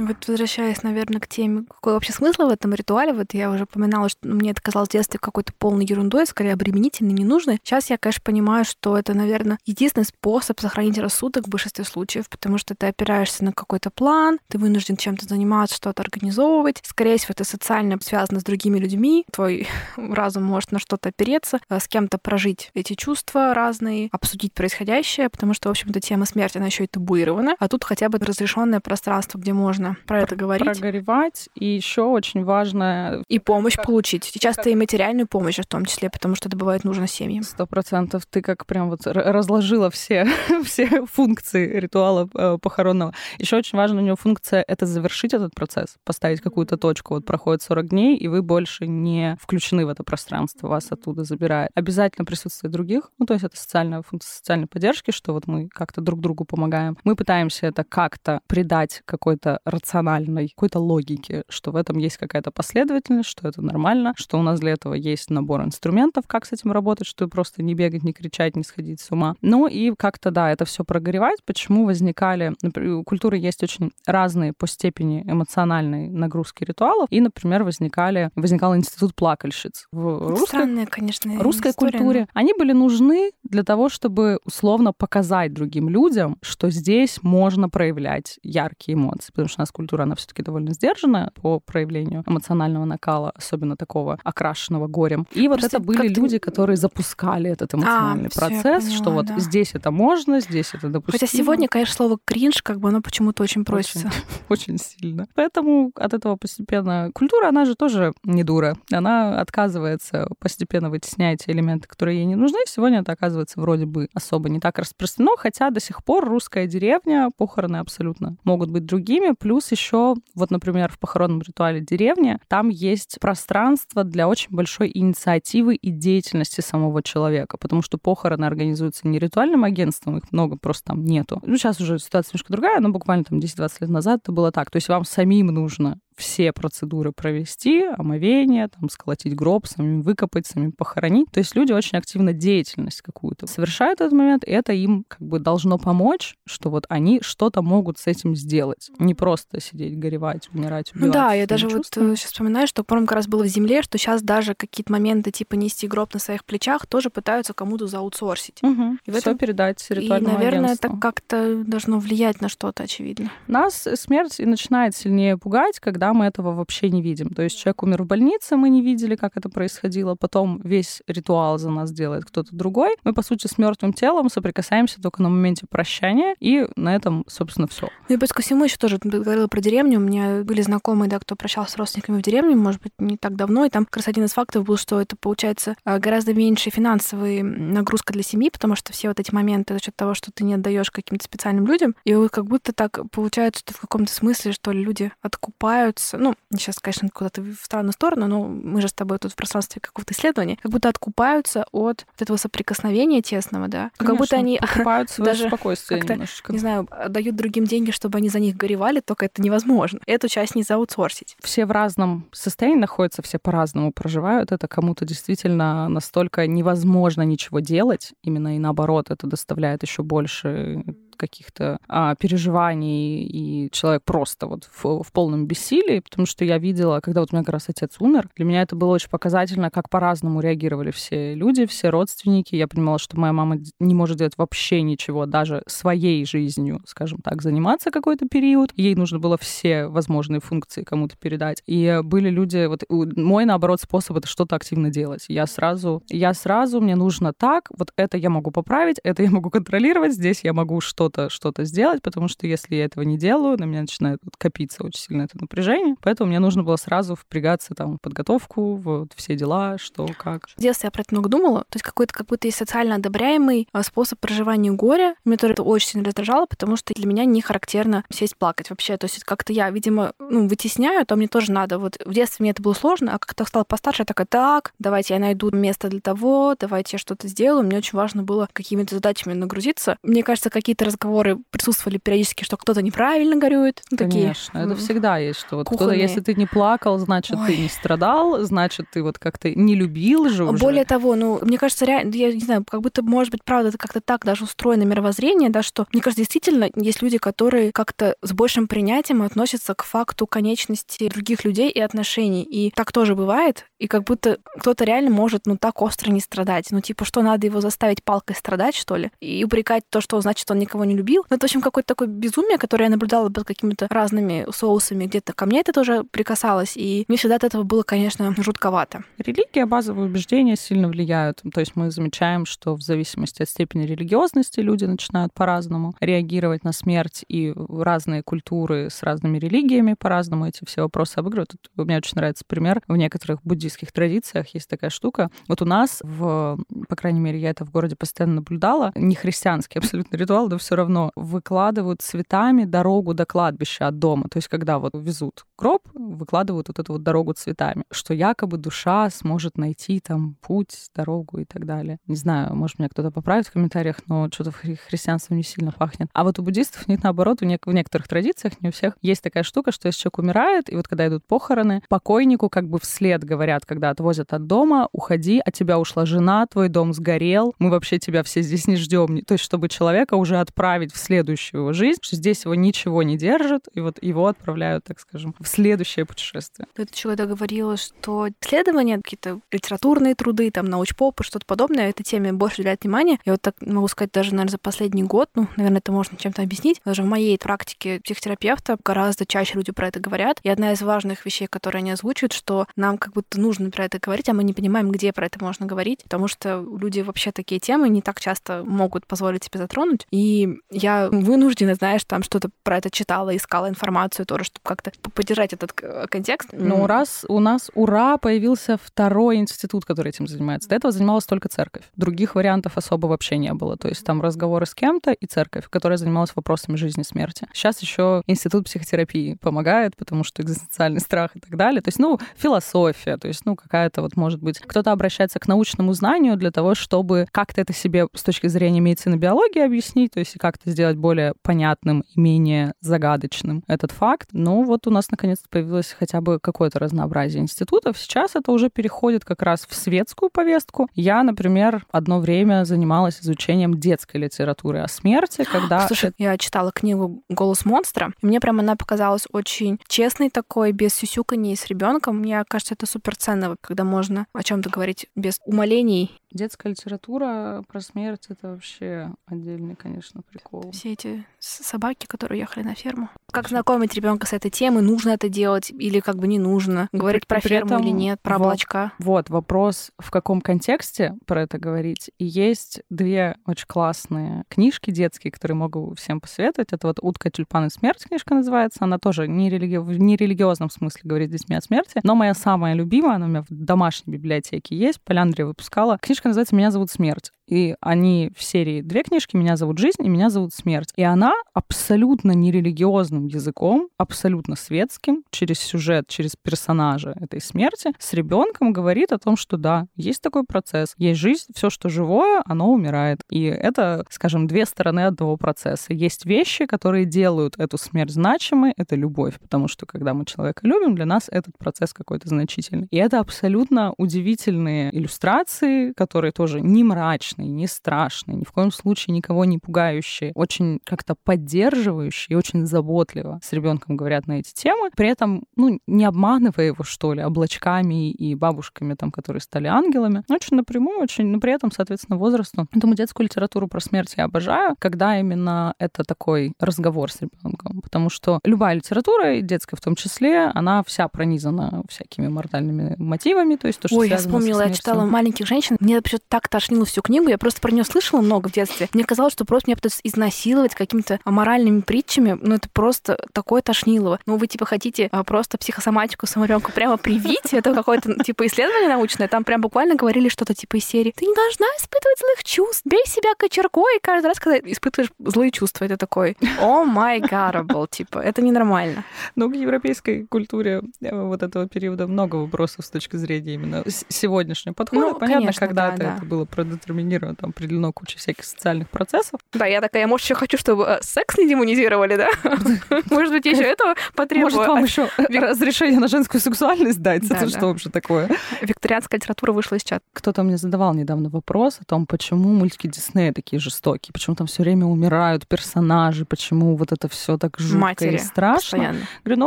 Вот возвращаясь, наверное, к теме, какой вообще смысл в этом ритуале, вот я уже упоминала, что мне это казалось в детстве какой-то полной ерундой, скорее обременительной, ненужной. Сейчас я, конечно, понимаю, что это, наверное, единственный способ сохранить рассудок в большинстве случаев, потому что ты опираешься на какой-то план, ты вынужден чем-то заниматься, что-то организовывать. Скорее всего, это социально связано с другими людьми, твой разум может на что-то опереться, э, с кем-то прожить эти чувства разные, обсудить происходящее, потому что, в общем-то, тема смерти, она еще и табуирована, а тут хотя бы разрешенное пространство, где можно важно про это говорить. Прогоревать. И еще очень важно... И помощь как, получить. Сейчас как... и материальную помощь в том числе, потому что это бывает нужно семьям. Сто процентов. Ты как прям вот разложила все, все функции ритуала э, похоронного. Еще очень важна у него функция — это завершить этот процесс, поставить какую-то точку. Вот проходит 40 дней, и вы больше не включены в это пространство, вас оттуда забирают. Обязательно присутствие других, ну, то есть это социальная функция социальной поддержки, что вот мы как-то друг другу помогаем. Мы пытаемся это как-то придать какой-то рациональной какой-то логики, что в этом есть какая-то последовательность, что это нормально, что у нас для этого есть набор инструментов, как с этим работать, что просто не бегать, не кричать, не сходить с ума. Ну и как-то, да, это все прогоревать. Почему возникали... У культуры есть очень разные по степени эмоциональной нагрузки ритуалов. И, например, возникали, возникал институт плакальщиц. В русской, Странная, конечно, русской история, культуре. Но... Они были нужны для того, чтобы условно показать другим людям, что здесь можно проявлять яркие эмоции. Потому что у нас культура, она все-таки довольно сдержанная по проявлению эмоционального накала, особенно такого окрашенного горем. И вот Просто это были люди, которые запускали этот а, эмоциональный а, процесс, поняла, что вот да. здесь это можно, здесь это допустимо. Хотя сегодня, конечно, слово кринж, как бы оно почему-то очень просится. Очень, очень сильно. Поэтому от этого постепенно... Культура, она же тоже не дура. Она отказывается постепенно вытеснять элементы, которые ей не нужны. Сегодня это оказывается вроде бы особо не так распространено, хотя до сих пор русская деревня, похороны абсолютно могут быть другими, Плюс еще, вот, например, в похоронном ритуале деревни, там есть пространство для очень большой инициативы и деятельности самого человека, потому что похороны организуются не ритуальным агентством, их много просто там нету. Ну, сейчас уже ситуация немножко другая, но буквально там 10-20 лет назад это было так. То есть вам самим нужно все процедуры провести, омовение, там, сколотить гроб, самим выкопать, самим похоронить. То есть люди очень активно деятельность какую-то совершают в этот момент, и это им как бы должно помочь, что вот они что-то могут с этим сделать. Не просто сидеть, горевать, умирать, убивать. Ну да, я даже чувствами. вот сейчас вспоминаю, что, по как раз было в земле, что сейчас даже какие-то моменты типа нести гроб на своих плечах тоже пытаются кому-то заутсорсить. Угу. И в этом... передать ритуальному И, наверное, агентству. это как-то должно влиять на что-то, очевидно. Нас смерть и начинает сильнее пугать, когда мы этого вообще не видим. То есть человек умер в больнице, мы не видели, как это происходило, потом весь ритуал за нас делает кто-то другой. Мы, по сути, с мертвым телом соприкасаемся только на моменте прощания, и на этом, собственно, все. Ну и плюс ко всему еще тоже говорила про деревню. У меня были знакомые, да, кто прощался с родственниками в деревне, может быть, не так давно, и там как раз один из фактов был, что это получается а, гораздо меньше финансовая нагрузка для семьи, потому что все вот эти моменты за счет того, что ты не отдаешь каким-то специальным людям, и вот как будто так получается, что в каком-то смысле, что ли, люди откупают откупаются, ну, сейчас, конечно, куда-то в странную сторону, но мы же с тобой тут в пространстве какого-то исследования, как будто откупаются от вот этого соприкосновения тесного, да. Конечно, как будто они покупают свое даже спокойствие немножечко. Не знаю, дают другим деньги, чтобы они за них горевали, только это невозможно. Эту часть не заутсорсить. Все в разном состоянии находятся, все по-разному проживают. Это кому-то действительно настолько невозможно ничего делать, именно и наоборот, это доставляет еще больше каких-то а, переживаний, и человек просто вот в, в полном бессилии, потому что я видела, когда вот у меня как раз отец умер, для меня это было очень показательно, как по-разному реагировали все люди, все родственники. Я понимала, что моя мама не может делать вообще ничего, даже своей жизнью, скажем так, заниматься какой-то период. Ей нужно было все возможные функции кому-то передать. И были люди, вот мой, наоборот, способ это что-то активно делать. Я сразу, я сразу, мне нужно так, вот это я могу поправить, это я могу контролировать, здесь я могу что что-то что сделать, потому что если я этого не делаю, на меня начинает копиться очень сильно это напряжение, поэтому мне нужно было сразу впрягаться там в подготовку, вот все дела, что, как. В детстве я про это много думала, то есть какой-то как будто есть социально одобряемый а, способ проживания горя. Мне тоже это очень сильно раздражало, потому что для меня не характерно сесть плакать вообще. То есть как-то я, видимо, ну, вытесняю, то мне тоже надо. Вот в детстве мне это было сложно, а как-то стала постарше, я такая, так, давайте я найду место для того, давайте я что-то сделаю. Мне очень важно было какими-то задачами нагрузиться. Мне кажется, какие-то разговоры присутствовали периодически, что кто-то неправильно горюет. Ну, Конечно, такие, это всегда есть, что вот кто-то, если ты не плакал, значит, Ой. ты не страдал, значит, ты вот как-то не любил же уже. Более того, ну, мне кажется, реально, я не знаю, как будто, может быть, правда, это как-то так даже устроено мировоззрение, да, что, мне кажется, действительно есть люди, которые как-то с большим принятием относятся к факту конечности других людей и отношений. И так тоже бывает. И как будто кто-то реально может, ну, так остро не страдать. Ну, типа, что, надо его заставить палкой страдать, что ли? И упрекать то, что значит, он никого не любил. Ну, это, в общем, какое-то такое безумие, которое я наблюдала под какими-то разными соусами. Где-то ко мне это тоже прикасалось. И мне всегда от этого было, конечно, жутковато. Религия, базовые убеждения сильно влияют. То есть мы замечаем, что в зависимости от степени религиозности люди начинают по-разному реагировать на смерть, и разные культуры с разными религиями по-разному эти все вопросы обыгрывают. Тут мне очень нравится пример. В некоторых буддийских традициях есть такая штука. Вот у нас, в, по крайней мере, я это в городе постоянно наблюдала, не христианский абсолютно ритуал, но все равно выкладывают цветами дорогу до кладбища от дома. То есть когда вот везут гроб, выкладывают вот эту вот дорогу цветами, что якобы душа сможет найти там путь, дорогу и так далее. Не знаю, может, меня кто-то поправит в комментариях, но что-то хри- христианством не сильно пахнет. А вот у буддистов них наоборот, у не- в некоторых традициях, не у всех, есть такая штука, что если человек умирает, и вот когда идут похороны, покойнику как бы вслед говорят, когда отвозят от дома, уходи, от тебя ушла жена, твой дом сгорел, мы вообще тебя все здесь не ждем. То есть, чтобы человека уже отправить в следующую его жизнь, что здесь его ничего не держит, и вот его отправляют, так скажем, в следующее путешествие. Ты когда говорила, что исследования, какие-то литературные труды, там, научпоп и что-то подобное, этой теме больше уделяют внимание. Я вот так могу сказать, даже, наверное, за последний год, ну, наверное, это можно чем-то объяснить. Даже в моей практике психотерапевта гораздо чаще люди про это говорят. И одна из важных вещей, которые они озвучивают, что нам как будто нужно про это говорить, а мы не понимаем, где про это можно говорить, потому что люди вообще такие темы не так часто могут позволить себе затронуть. И я вынуждена, знаешь, там что-то про это читала, искала информацию тоже, чтобы как-то поддержать этот контекст. Ну, раз у нас, ура, появился второй институт, который этим занимается. До этого занималась только церковь. Других вариантов особо вообще не было. То есть там разговоры с кем-то и церковь, которая занималась вопросами жизни и смерти. Сейчас еще институт психотерапии помогает, потому что экзистенциальный страх и так далее. То есть, ну, философия, то есть, ну, какая-то вот, может быть, кто-то обращается к научному знанию для того, чтобы как-то это себе с точки зрения медицины биологии объяснить, то есть как-то сделать более понятным и менее загадочным этот факт. Ну, вот у нас наконец-то появилось хотя бы какое-то разнообразие институтов. Сейчас это уже переходит как раз в светскую повестку. Я, например, одно время занималась изучением детской литературы о смерти, когда... Слушай, я читала книгу «Голос монстра», и мне прям она показалась очень честной такой, без сюсюканий с ребенком. Мне кажется, это супер ценно, когда можно о чем то говорить без умолений Детская литература про смерть — это вообще отдельный, конечно, прикол. Все эти собаки, которые ехали на ферму. Как знакомить ребенка с этой темой? Нужно это делать или как бы не нужно? Говорить про При ферму этом, или нет? Про облачка? Вот, вопрос, в каком контексте про это говорить. И есть две очень классные книжки детские, которые могу всем посоветовать. Это вот «Утка, тюльпан и смерть» книжка называется. Она тоже не религи... в нерелигиозном смысле говорит с детьми о смерти. Но моя самая любимая, она у меня в домашней библиотеке есть. Поляндрия выпускала. Книжка Книжка называется «Меня зовут Смерть». И они в серии две книжки «Меня зовут Жизнь» и «Меня зовут Смерть». И она абсолютно нерелигиозным языком, абсолютно светским, через сюжет, через персонажа этой смерти, с ребенком говорит о том, что да, есть такой процесс, есть жизнь, все, что живое, оно умирает. И это, скажем, две стороны одного процесса. Есть вещи, которые делают эту смерть значимой, это любовь, потому что когда мы человека любим, для нас этот процесс какой-то значительный. И это абсолютно удивительные иллюстрации, которые тоже не мрачные, не страшный, ни в коем случае никого не пугающий, очень как-то поддерживающий и очень заботливо с ребенком говорят на эти темы, при этом, ну, не обманывая его, что ли, облачками и бабушками, там, которые стали ангелами, очень напрямую, очень, но при этом, соответственно, возрасту. Поэтому детскую литературу про смерть я обожаю, когда именно это такой разговор с ребенком, потому что любая литература, детская в том числе, она вся пронизана всякими моральными мотивами, то есть то, что Ой, я вспомнила, я читала «Маленьких женщин», мне вообще так тошнило всю книгу, я просто про нее слышала много в детстве. Мне казалось, что просто меня пытаются изнасиловать какими-то аморальными притчами. Ну, это просто просто такое тошнилово. Ну, вы, типа, хотите а, просто психосоматику своему ребенку прямо привить, это какое-то, типа, исследование научное, там прям буквально говорили что-то типа из серии «Ты не должна испытывать злых чувств, бей себя кочергой», и каждый раз, когда испытываешь злые чувства, это такой «Oh my God, бл», типа, это ненормально. Ну, в европейской культуре э, вот этого периода много вопросов с точки зрения именно сегодняшнего подхода. Ну, Понятно, когда-то да, это было продетерминировано, там определено куча всяких социальных процессов. Да, я такая, может, еще хочу, чтобы э, секс не демонизировали, да? Может быть, еще этого потребую. Может, вам еще разрешение на женскую сексуальность дать? Это что вообще такое? Викторианская литература вышла из чата. Кто-то мне задавал недавно вопрос о том, почему мультики Диснея такие жестокие, почему там все время умирают персонажи, почему вот это все так жутко Матери и страшно. Постоянно. Говорю, ну,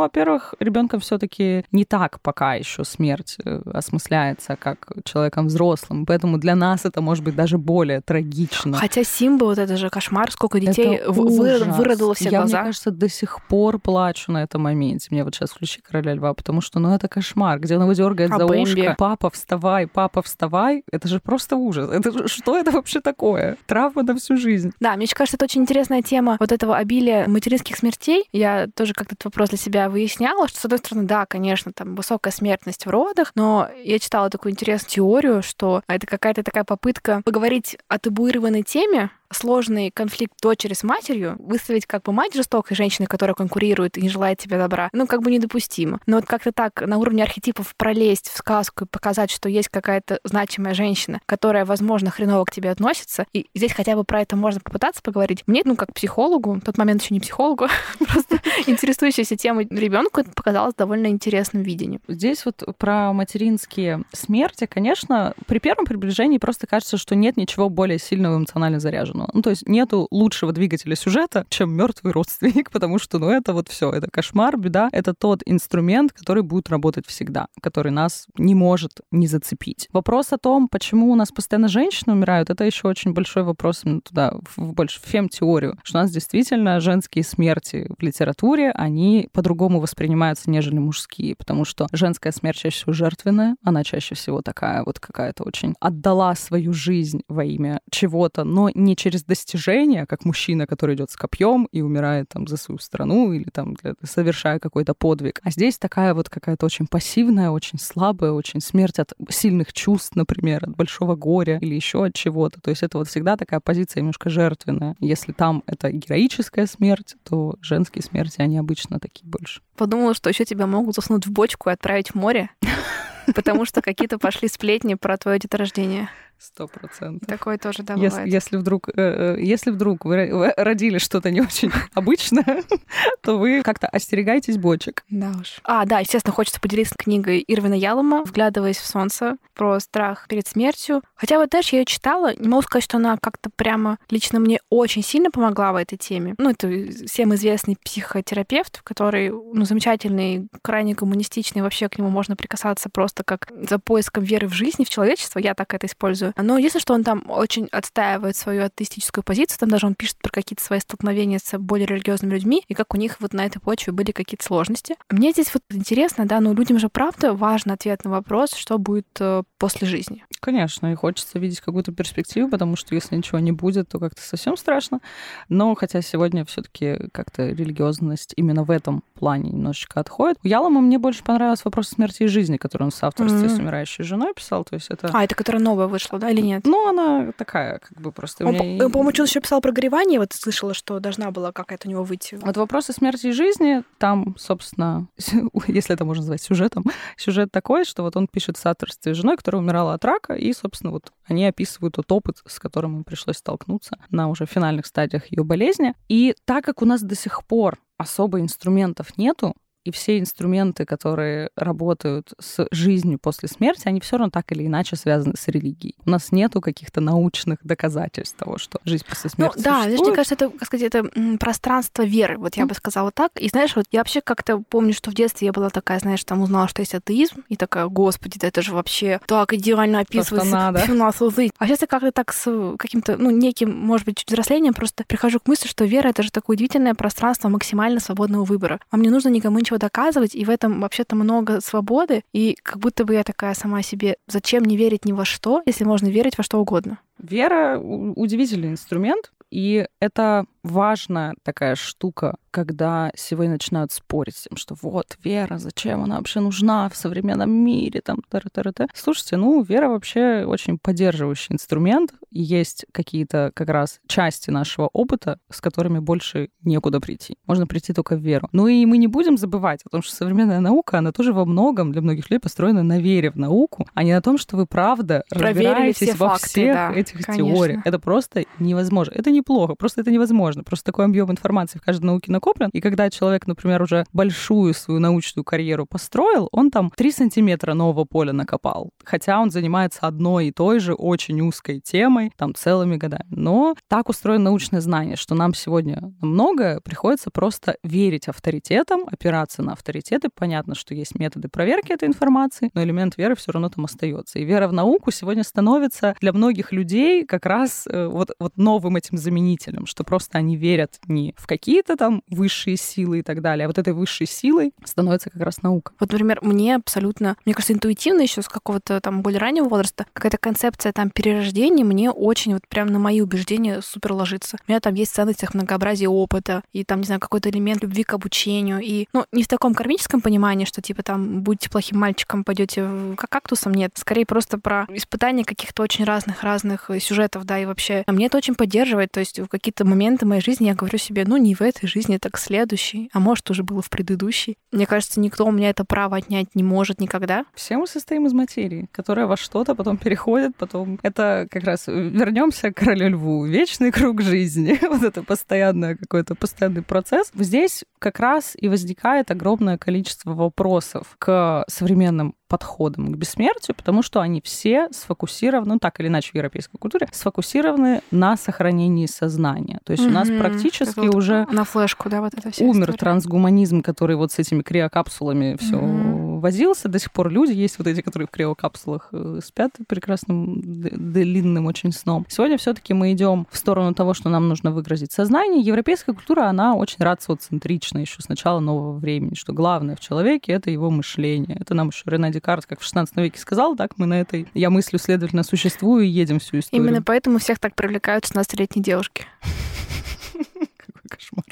во-первых, ребенком все-таки не так пока еще смерть э, осмысляется, как человеком взрослым, поэтому для нас это может быть даже более трагично. Хотя Симба, вот это же кошмар, сколько детей вы, выродило все Я, глаза. мне кажется, до сих пор плачу на этом моменте. Мне вот сейчас включи «Короля льва», потому что, ну, это кошмар, где он его дергает а за Бэмби? ушко. Папа, вставай, папа, вставай. Это же просто ужас. Это, что это вообще такое? Травма на всю жизнь. Да, мне кажется, это очень интересная тема вот этого обилия материнских смертей. Я тоже как-то этот вопрос для себя выясняла, что, с одной стороны, да, конечно, там высокая смертность в родах, но я читала такую интересную теорию, что это какая-то такая попытка поговорить о табуированной теме, сложный конфликт дочери с матерью, выставить как бы мать жестокой женщины, которая конкурирует и не желает тебе добра, ну, как бы недопустимо. Но вот как-то так на уровне архетипов пролезть в сказку и показать, что есть какая-то значимая женщина, которая, возможно, хреново к тебе относится, и здесь хотя бы про это можно попытаться поговорить. Мне, ну, как психологу, в тот момент еще не психологу, просто интересующейся темой ребенку, это показалось довольно интересным видением. Здесь вот про материнские смерти, конечно, при первом приближении просто кажется, что нет ничего более сильного эмоционально заряженного сторону. Ну, то есть нету лучшего двигателя сюжета, чем мертвый родственник, потому что, ну, это вот все, это кошмар, беда, это тот инструмент, который будет работать всегда, который нас не может не зацепить. Вопрос о том, почему у нас постоянно женщины умирают, это еще очень большой вопрос туда, в больше фем-теорию, что у нас действительно женские смерти в литературе, они по-другому воспринимаются, нежели мужские, потому что женская смерть чаще всего жертвенная, она чаще всего такая вот какая-то очень отдала свою жизнь во имя чего-то, но не через через достижение, как мужчина, который идет с копьем и умирает там за свою страну или там для, совершая какой-то подвиг. А здесь такая вот какая-то очень пассивная, очень слабая, очень смерть от сильных чувств, например, от большого горя или еще от чего-то. То есть это вот всегда такая позиция немножко жертвенная. Если там это героическая смерть, то женские смерти, они обычно такие больше. Подумала, что еще тебя могут заснуть в бочку и отправить в море, потому что какие-то пошли сплетни про твое деторождение. Сто процентов. Такое тоже, да, если, если вдруг, э, э, если вдруг вы родили что-то не очень обычное, то вы как-то остерегаетесь бочек. Да уж. А, да, естественно, хочется поделиться книгой Ирвина Ялома «Вглядываясь в солнце» про страх перед смертью. Хотя вот, знаешь, я ее читала, не могу сказать, что она как-то прямо лично мне очень сильно помогла в этой теме. Ну, это всем известный психотерапевт, который, ну, замечательный, крайне коммунистичный, вообще к нему можно прикасаться просто как за поиском веры в жизнь, в человечество. Я так это использую. Но если что, он там очень отстаивает свою атеистическую позицию, там даже он пишет про какие-то свои столкновения с более религиозными людьми, и как у них вот на этой почве были какие-то сложности. Мне здесь вот интересно, да, ну людям же правда важен ответ на вопрос, что будет э, после жизни. Конечно, и хочется видеть какую-то перспективу, потому что если ничего не будет, то как-то совсем страшно. Но хотя сегодня все таки как-то религиозность именно в этом плане немножечко отходит. У Ялома мне больше понравился вопрос смерти и жизни, который он в соавторстве mm-hmm. с умирающей женой писал. То есть это... А, это которая новая вышла, да, или нет? Ну, она такая, как бы просто... Он, меня... по-моему, что еще писал про горевание, вот слышала, что должна была какая-то у него выйти. Вот вопросы смерти и жизни, там, собственно, если это можно назвать сюжетом, сюжет такой, что вот он пишет в соавторстве с женой, которая умирала от рака, и, собственно, вот они описывают тот опыт, с которым им пришлось столкнуться на уже финальных стадиях ее болезни. И так как у нас до сих пор особо инструментов нету, и все инструменты, которые работают с жизнью после смерти, они все равно так или иначе связаны с религией. У нас нету каких-то научных доказательств того, что жизнь после ну смерти ну, Да, знаешь, мне кажется, это, как сказать, это пространство веры, вот я mm. бы сказала так. И знаешь, вот я вообще как-то помню, что в детстве я была такая, знаешь, там узнала, что есть атеизм, и такая, господи, да это же вообще так идеально описывается всю нашу жизнь. А сейчас я как-то так с каким-то, ну, неким, может быть, чуть взрослением просто прихожу к мысли, что вера — это же такое удивительное пространство максимально свободного выбора. А мне нужно никому ничего нечего доказывать, и в этом вообще-то много свободы, и как будто бы я такая сама себе, зачем не верить ни во что, если можно верить во что угодно? Вера — удивительный инструмент, И это важная такая штука, когда сегодня начинают спорить с тем, что вот, вера, зачем она вообще нужна в современном мире, там, тара -тара -тара. Слушайте, ну, вера вообще очень поддерживающий инструмент, есть какие-то как раз части нашего опыта, с которыми больше некуда прийти. Можно прийти только в веру. Ну и мы не будем забывать о том, что современная наука, она тоже во многом для многих людей построена на вере в науку, а не на том, что вы правда Проверили разбираетесь все во факты, всех да, этих конечно. теориях. Это просто невозможно. Это неплохо, просто это невозможно. Просто такой объем информации в каждой науке накоплен. И когда человек, например, уже большую свою научную карьеру построил, он там 3 сантиметра нового поля накопал. Хотя он занимается одной и той же очень узкой темой, там целыми годами. Но так устроено научное знание, что нам сегодня многое приходится просто верить авторитетам, опираться на авторитеты. Понятно, что есть методы проверки этой информации, но элемент веры все равно там остается. И вера в науку сегодня становится для многих людей как раз э, вот, вот новым этим заменителем, что просто они верят не в какие-то там высшие силы и так далее, а вот этой высшей силой становится как раз наука. Вот, например, мне абсолютно, мне кажется, интуитивно еще с какого-то там более раннего возраста какая-то концепция там перерождения мне очень вот прям на мои убеждения супер ложится. У меня там есть ценность их многообразия опыта и там, не знаю, какой-то элемент любви к обучению. И, ну, не в таком кармическом понимании, что типа там будете плохим мальчиком, пойдете как кактусом, нет. Скорее просто про испытание каких-то очень разных-разных сюжетов, да, и вообще а мне это очень поддерживает. То есть в какие-то моменты моей жизни я говорю себе, ну, не в этой жизни, так в следующей, а может, уже было в предыдущей. Мне кажется, никто у меня это право отнять не может никогда. Все мы состоим из материи, которая во что-то потом переходит, потом это как раз вернемся к королю льву, вечный круг жизни, вот это постоянное какой-то постоянный процесс. Здесь как раз и возникает огромное количество вопросов к современным подходом к бессмертию, потому что они все сфокусированы, ну так или иначе в европейской культуре, сфокусированы на сохранении сознания. То есть у нас практически вот уже на флешку, да, вот это все. умер трансгуманизм, который вот с этими криокапсулами все. Возился. До сих пор люди есть вот эти, которые в криокапсулах э, спят прекрасным длинным очень сном. Сегодня все-таки мы идем в сторону того, что нам нужно выгрузить сознание. Европейская культура, она очень рациоцентрична еще с начала нового времени, что главное в человеке это его мышление. Это нам еще Рене Декарт, как в 16 веке сказал, так мы на этой я мыслю, следовательно, существую и едем всю историю. Именно поэтому всех так привлекают 16-летние девушки. Какой кошмар.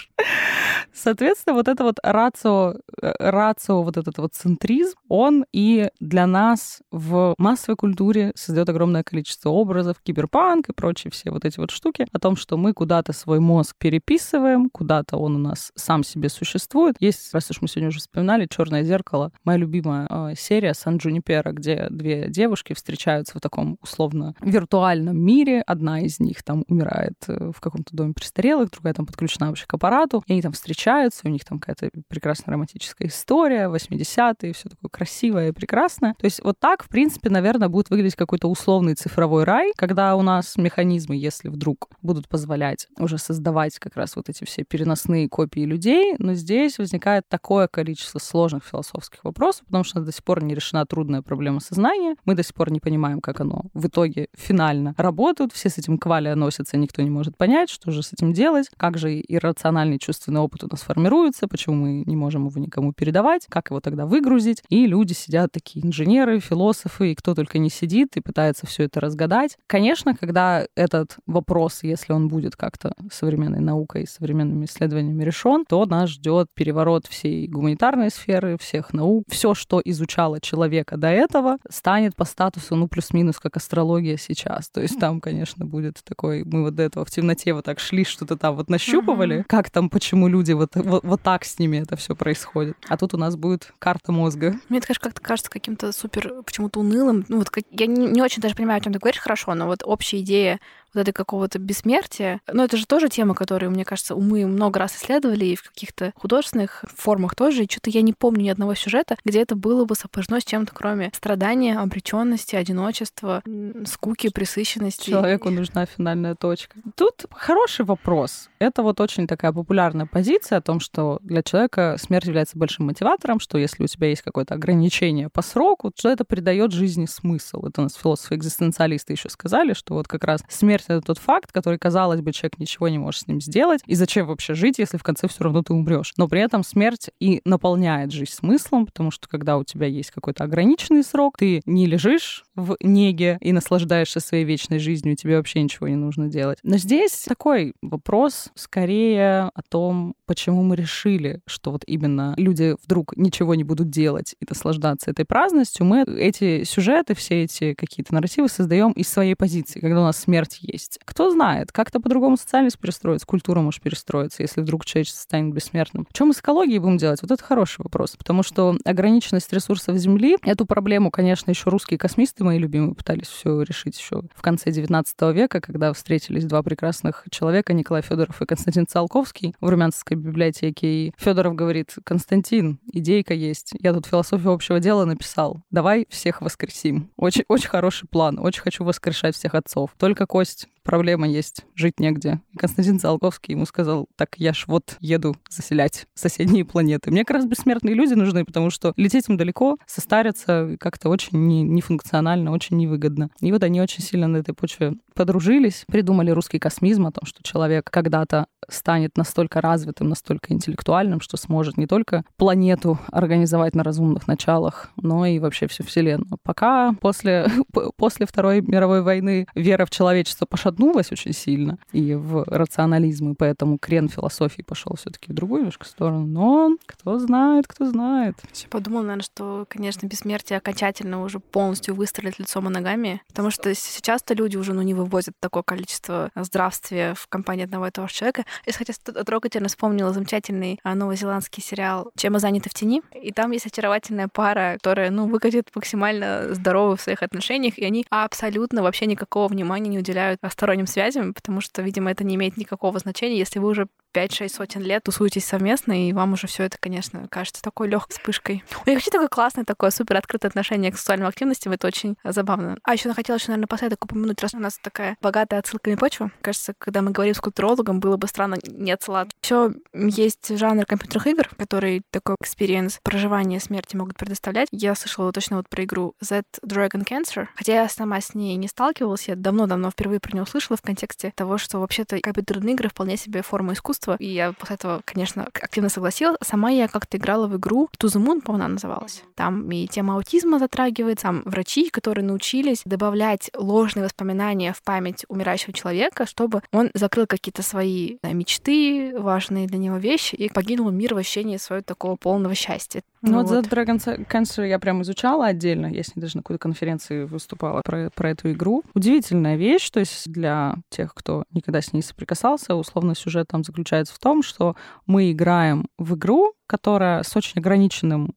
Соответственно, вот это вот рацио, э, рацио, вот этот вот центризм, он и для нас в массовой культуре создает огромное количество образов, киберпанк и прочие все вот эти вот штуки о том, что мы куда-то свой мозг переписываем, куда-то он у нас сам себе существует. Есть, раз уж мы сегодня уже вспоминали, Черное зеркало, моя любимая э, серия Сан Джунипера, где две девушки встречаются в таком условно виртуальном мире. Одна из них там умирает э, в каком-то доме престарелых, другая там подключена вообще к аппарату, и они там встречаются, у них там какая-то прекрасная романтическая история, 80-е, все такое красивое и прекрасное. То есть вот так, в принципе, наверное, будет выглядеть какой-то условный цифровой рай, когда у нас механизмы, если вдруг будут позволять уже создавать как раз вот эти все переносные копии людей, но здесь возникает такое количество сложных философских вопросов, потому что до сих пор не решена трудная проблема сознания, мы до сих пор не понимаем, как оно в итоге финально работает, все с этим кваля носятся, никто не может понять, что же с этим делать, как же иррациональный чувственный опыт у нас формируется, почему мы не можем его никому передавать, как его тогда выгрузить. И люди сидят такие инженеры, философы, и кто только не сидит и пытается все это разгадать. Конечно, когда этот вопрос, если он будет как-то современной наукой, современными исследованиями решен, то нас ждет переворот всей гуманитарной сферы, всех наук. Все, что изучало человека до этого, станет по статусу, ну, плюс-минус, как астрология сейчас. То есть там, конечно, будет такой... Мы вот до этого в темноте вот так шли, что-то там вот нащупывали, как там, почему люди вот, вот, вот так с ними это все происходит. А тут у нас будет карта мозга. Мне это, конечно, как-то кажется каким-то супер почему-то унылым. Ну, вот как- я не, не очень даже понимаю, о чем ты говоришь хорошо, но вот общая идея вот этой какого-то бессмертия, ну, это же тоже тема, которую, мне кажется, умы много раз исследовали, и в каких-то художественных формах тоже, и что-то я не помню ни одного сюжета, где это было бы сопряжено с чем-то, кроме страдания, обреченности, одиночества, скуки, присыщенности. Человеку нужна финальная точка. Тут хороший вопрос. Это вот очень такая популярная позиция о том, что для человека смерть является большим мотиватором, что если у тебя есть какое-то ограничение по сроку, что это придает жизни смысл. Это у нас философы-экзистенциалисты еще сказали, что вот как раз смерть смерть — это тот факт, который, казалось бы, человек ничего не может с ним сделать, и зачем вообще жить, если в конце все равно ты умрешь. Но при этом смерть и наполняет жизнь смыслом, потому что когда у тебя есть какой-то ограниченный срок, ты не лежишь в неге и наслаждаешься своей вечной жизнью, тебе вообще ничего не нужно делать. Но здесь такой вопрос скорее о том, почему мы решили, что вот именно люди вдруг ничего не будут делать и наслаждаться этой праздностью. Мы эти сюжеты, все эти какие-то нарративы создаем из своей позиции, когда у нас смерть есть. Кто знает, как-то по-другому социальность перестроится, культура может перестроиться, если вдруг человечество станет бессмертным. Чем мы с экологией будем делать? Вот это хороший вопрос, потому что ограниченность ресурсов Земли, эту проблему, конечно, еще русские космисты мои любимые пытались все решить еще в конце 19 века, когда встретились два прекрасных человека, Николай Федоров и Константин Циолковский в Румянцевской библиотеке. И Федоров говорит, Константин, идейка есть. Я тут философию общего дела написал. Давай всех воскресим. Очень, очень хороший план. Очень хочу воскрешать всех отцов. Только кость next. Проблема есть, жить негде. И Константин Циолковский ему сказал, так я ж вот еду заселять соседние планеты. Мне как раз бессмертные люди нужны, потому что лететь им далеко, состариться как-то очень не, нефункционально, очень невыгодно. И вот они очень сильно на этой почве подружились, придумали русский космизм о том, что человек когда-то станет настолько развитым, настолько интеллектуальным, что сможет не только планету организовать на разумных началах, но и вообще всю Вселенную. Пока после, после Второй мировой войны вера в человечество пошатнулась очень сильно и в рационализм, и поэтому крен философии пошел все таки в другую немножко сторону. Но кто знает, кто знает. Я подумала, наверное, что, конечно, бессмертие окончательно уже полностью выстрелит лицом и ногами, потому что сейчас-то люди уже ну, не вывозят такое количество здравствия в компании одного и того же человека. Я, хотя трогательно вспомнила замечательный а, новозеландский сериал «Чем мы заняты в тени», и там есть очаровательная пара, которая, ну, выглядит максимально здоровой в своих отношениях, и они абсолютно вообще никакого внимания не уделяют сторонним связям, потому что, видимо, это не имеет никакого значения, если вы уже 5-6 сотен лет тусуетесь совместно, и вам уже все это, конечно, кажется такой легкой вспышкой. У них вообще такое классное, такое супер открытое отношение к сексуальным активностям, это очень забавно. А еще хотела еще, наверное, напоследок упомянуть, раз у нас такая богатая отсылками почва. Кажется, когда мы говорим с культурологом, было бы странно не отсылать. Еще есть жанр компьютерных игр, который такой experience проживания смерти могут предоставлять. Я слышала точно вот про игру That Dragon, Cancer, хотя я сама с ней не сталкивалась, я давно-давно впервые про нее услышала в контексте того, что вообще-то компьютерные игры вполне себе форма искусства, искусства. И я после этого, конечно, активно согласилась. Сама я как-то играла в игру To the Moon, по-моему, она называлась. Там и тема аутизма затрагивается, там врачи, которые научились добавлять ложные воспоминания в память умирающего человека, чтобы он закрыл какие-то свои да, мечты, важные для него вещи, и погинул мир в ощущении своего такого полного счастья. Ну, вот, вот за Dragon Cancer я прям изучала отдельно, я с ней даже на какой-то конференции выступала про, про эту игру. Удивительная вещь, то есть для тех, кто никогда с ней соприкасался, условно сюжет там заключается в том, что мы играем в игру, которая с очень ограниченным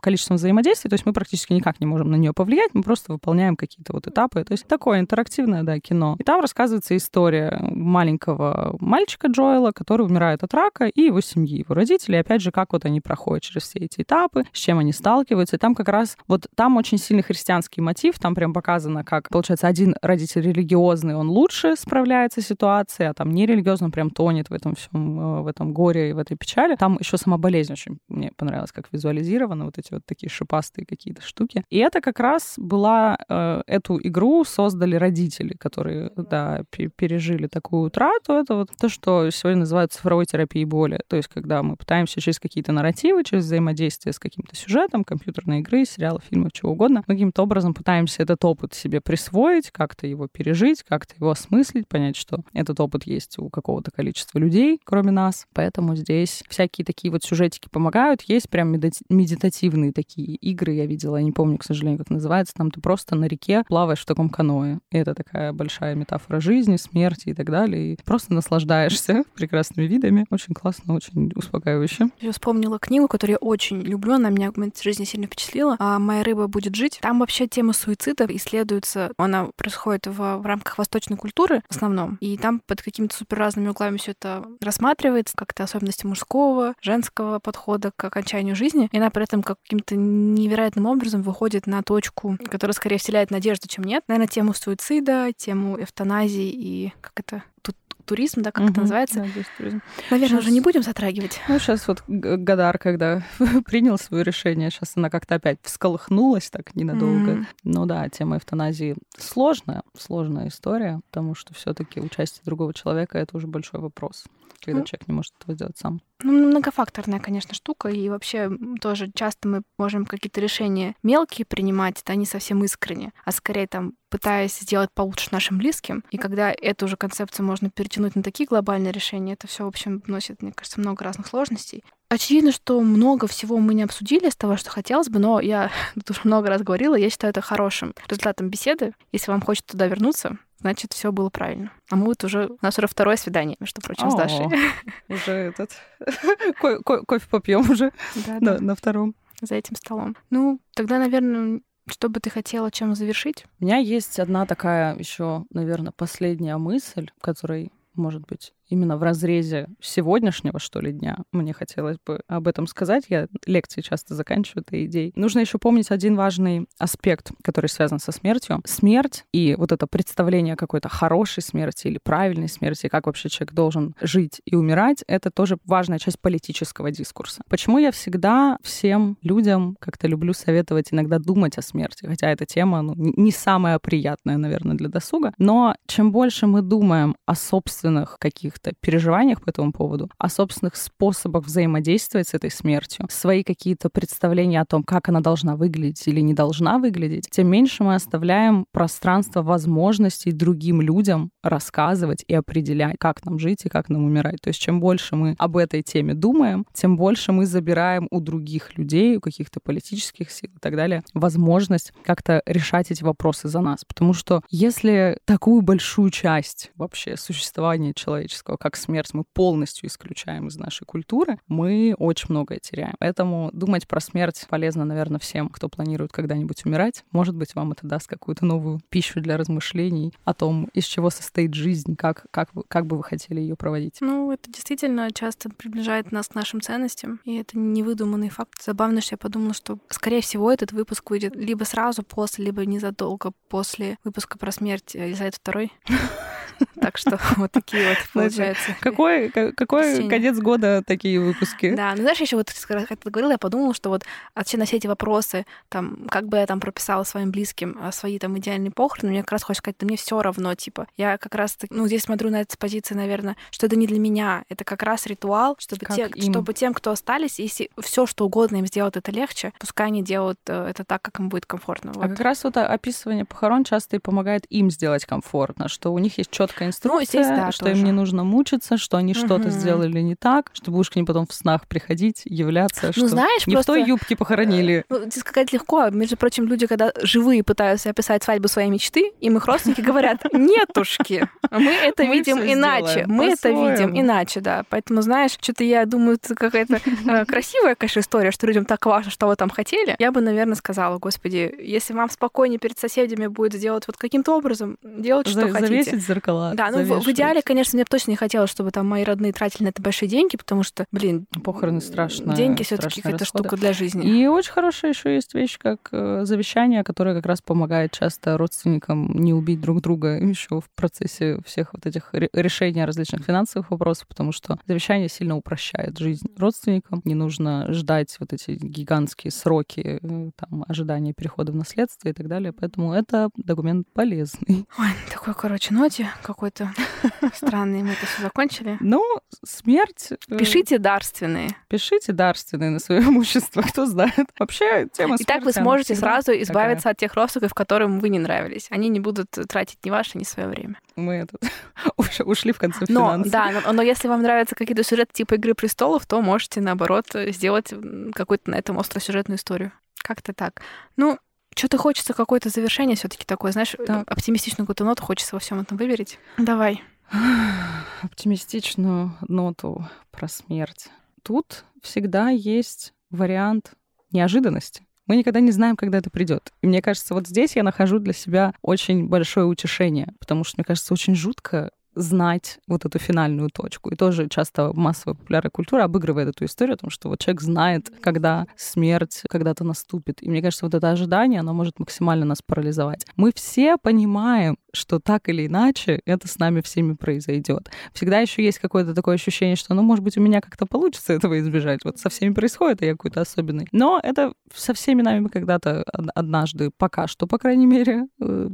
количеством взаимодействий, то есть мы практически никак не можем на нее повлиять, мы просто выполняем какие-то вот этапы. То есть такое интерактивное, да, кино. И там рассказывается история маленького мальчика Джоэла, который умирает от рака, и его семьи, его родители, и опять же, как вот они проходят через все эти этапы, с чем они сталкиваются. И там как раз, вот там очень сильный христианский мотив, там прям показано, как, получается, один родитель религиозный, он лучше справляется с ситуацией, а там нерелигиозный, он прям тонет в этом всем, э, в этом горе и в этой печали. Там еще сама болезнь болезнь очень мне понравилось, как визуализировано, вот эти вот такие шипастые какие-то штуки. И это как раз была, э, эту игру создали родители, которые, да, пережили такую утрату. Это вот то, что сегодня называют цифровой терапией боли. То есть, когда мы пытаемся через какие-то нарративы, через взаимодействие с каким-то сюжетом, компьютерные игры, сериалы, фильмы, чего угодно, каким-то образом пытаемся этот опыт себе присвоить, как-то его пережить, как-то его осмыслить, понять, что этот опыт есть у какого-то количества людей, кроме нас. Поэтому здесь всякие такие вот сюжеты энергетики помогают. Есть прям медитативные такие игры, я видела, я не помню, к сожалению, как называется. Там ты просто на реке плаваешь в таком каное. И это такая большая метафора жизни, смерти и так далее. И просто наслаждаешься прекрасными видами. Очень классно, очень успокаивающе. Я вспомнила книгу, которую я очень люблю. Она меня в моей жизни сильно впечатлила. А «Моя рыба будет жить». Там вообще тема суицида исследуется. Она происходит в, в рамках восточной культуры в основном. И там под какими-то супер разными углами все это рассматривается, как-то особенности мужского, женского подхода к окончанию жизни, и она при этом каким-то невероятным образом выходит на точку, которая скорее вселяет надежду, чем нет. Наверное, тему суицида, тему эвтаназии и как это тут туризм, да, как угу, это называется. Да, туризм. Наверное, сейчас... уже не будем затрагивать. Ну, сейчас вот Гадар, когда принял свое решение, сейчас она как-то опять всколыхнулась так ненадолго. Mm. Ну да, тема эвтаназии сложная, сложная история, потому что все таки участие другого человека — это уже большой вопрос когда ну, человек не может этого сделать сам. Ну, многофакторная, конечно, штука, и вообще тоже часто мы можем какие-то решения мелкие принимать, это не совсем искренне, а скорее там пытаясь сделать получше нашим близким. И когда эту же концепцию можно перетянуть на такие глобальные решения, это все, в общем, носит, мне кажется, много разных сложностей. Очевидно, что много всего мы не обсудили из того, что хотелось бы, но я тут уже много раз говорила, я считаю это хорошим результатом беседы. Если вам хочется туда вернуться, значит, все было правильно. А мы вот уже... У нас уже второе свидание, между прочим, с Дашей. Уже этот... Кофе попьем уже на втором. За этим столом. Ну, тогда, наверное, что бы ты хотела чем завершить? У меня есть одна такая еще, наверное, последняя мысль, которой, может быть, именно в разрезе сегодняшнего, что ли, дня, мне хотелось бы об этом сказать. Я лекции часто заканчиваю этой идеей. Нужно еще помнить один важный аспект, который связан со смертью. Смерть и вот это представление какой-то хорошей смерти или правильной смерти, как вообще человек должен жить и умирать, это тоже важная часть политического дискурса. Почему я всегда всем людям как-то люблю советовать иногда думать о смерти, хотя эта тема ну, не самая приятная, наверное, для досуга, но чем больше мы думаем о собственных каких каких-то переживаниях по этому поводу, о собственных способах взаимодействовать с этой смертью, свои какие-то представления о том, как она должна выглядеть или не должна выглядеть, тем меньше мы оставляем пространство возможностей другим людям рассказывать и определять, как нам жить и как нам умирать. То есть чем больше мы об этой теме думаем, тем больше мы забираем у других людей, у каких-то политических сил и так далее, возможность как-то решать эти вопросы за нас. Потому что если такую большую часть вообще существования человеческого человеческого, как смерть, мы полностью исключаем из нашей культуры, мы очень многое теряем. Поэтому думать про смерть полезно, наверное, всем, кто планирует когда-нибудь умирать. Может быть, вам это даст какую-то новую пищу для размышлений о том, из чего состоит жизнь, как, как, как бы вы хотели ее проводить. Ну, это действительно часто приближает нас к нашим ценностям, и это невыдуманный факт. Забавно, что я подумала, что, скорее всего, этот выпуск выйдет либо сразу после, либо незадолго после выпуска про смерть Елизаветы второй. Так что вот такие вот получается. Какой, какой конец года такие выпуски? Да, ну знаешь, еще вот как ты говорила, я подумала, что вот вообще на все эти вопросы, там, как бы я там прописала своим близким а, свои там идеальные похороны, мне как раз хочется сказать, да мне все равно, типа, я как раз, ну, здесь смотрю на эту позицию, наверное, что это не для меня, это как раз ритуал, чтобы, те, чтобы тем, кто остались, если все что угодно им сделать это легче, пускай они делают э, это так, как им будет комфортно. А вот. А как раз вот описывание похорон часто и помогает им сделать комфортно, что у них есть четкая инструкция, ну, здесь, да, что тоже. им не нужно мучиться, что они угу. что-то сделали не так, что будешь к ним потом в снах приходить, являться, ну, что знаешь, не просто... в той юбке похоронили. Ну, здесь сказать легко. Между прочим, люди, когда живые пытаются описать свадьбу своей мечты, им их родственники говорят, нетушки, мы это видим иначе. Мы это видим иначе, да. Поэтому, знаешь, что-то я думаю, это какая-то э, красивая, конечно, история, что людям так важно, что вы там хотели. Я бы, наверное, сказала, господи, если вам спокойнее перед соседями будет сделать вот каким-то образом, делать, что хотите. Завесить зеркала. Да, ну в, в идеале, конечно, мне бы точно не хотелось, чтобы там мои родные тратили на это большие деньги, потому что, блин, похороны страшно. Деньги все-таки это штука для жизни. И очень хорошая еще есть вещь, как э, завещание, которое как раз помогает часто родственникам не убить друг друга еще в процессе всех вот этих решений различных финансовых вопросов, потому что завещание сильно упрощает жизнь родственникам. Не нужно ждать вот эти гигантские сроки э, там, ожидания перехода в наследство и так далее. Поэтому это документ полезный. Ой, такой, короче, ноте какой-то странный мы это все закончили. Ну, смерть... Э, пишите дарственные. Пишите дарственные на свое имущество, кто знает. Вообще тема И так вы сможете сразу избавиться такая. от тех родственников, которым вы не нравились. Они не будут тратить ни ваше, ни свое время. Мы этот, ушли в конце но, финансов. Да, но, но если вам нравятся какие-то сюжеты типа «Игры престолов», то можете, наоборот, сделать какую-то на этом остросюжетную историю. Как-то так. Ну, что-то хочется какое-то завершение все-таки такое, знаешь, так. оптимистичную какую-то ноту хочется во всем этом выберить. Давай. Оптимистичную ноту про смерть. Тут всегда есть вариант неожиданности. Мы никогда не знаем, когда это придет. И мне кажется, вот здесь я нахожу для себя очень большое утешение, потому что, мне кажется, очень жутко знать вот эту финальную точку. И тоже часто массовая популярная культура обыгрывает эту историю о том, что вот человек знает, когда смерть когда-то наступит. И мне кажется, вот это ожидание, оно может максимально нас парализовать. Мы все понимаем, что так или иначе это с нами всеми произойдет. Всегда еще есть какое-то такое ощущение, что, ну, может быть, у меня как-то получится этого избежать. Вот со всеми происходит, а я какой-то особенный. Но это со всеми нами когда-то однажды, пока что, по крайней мере, э,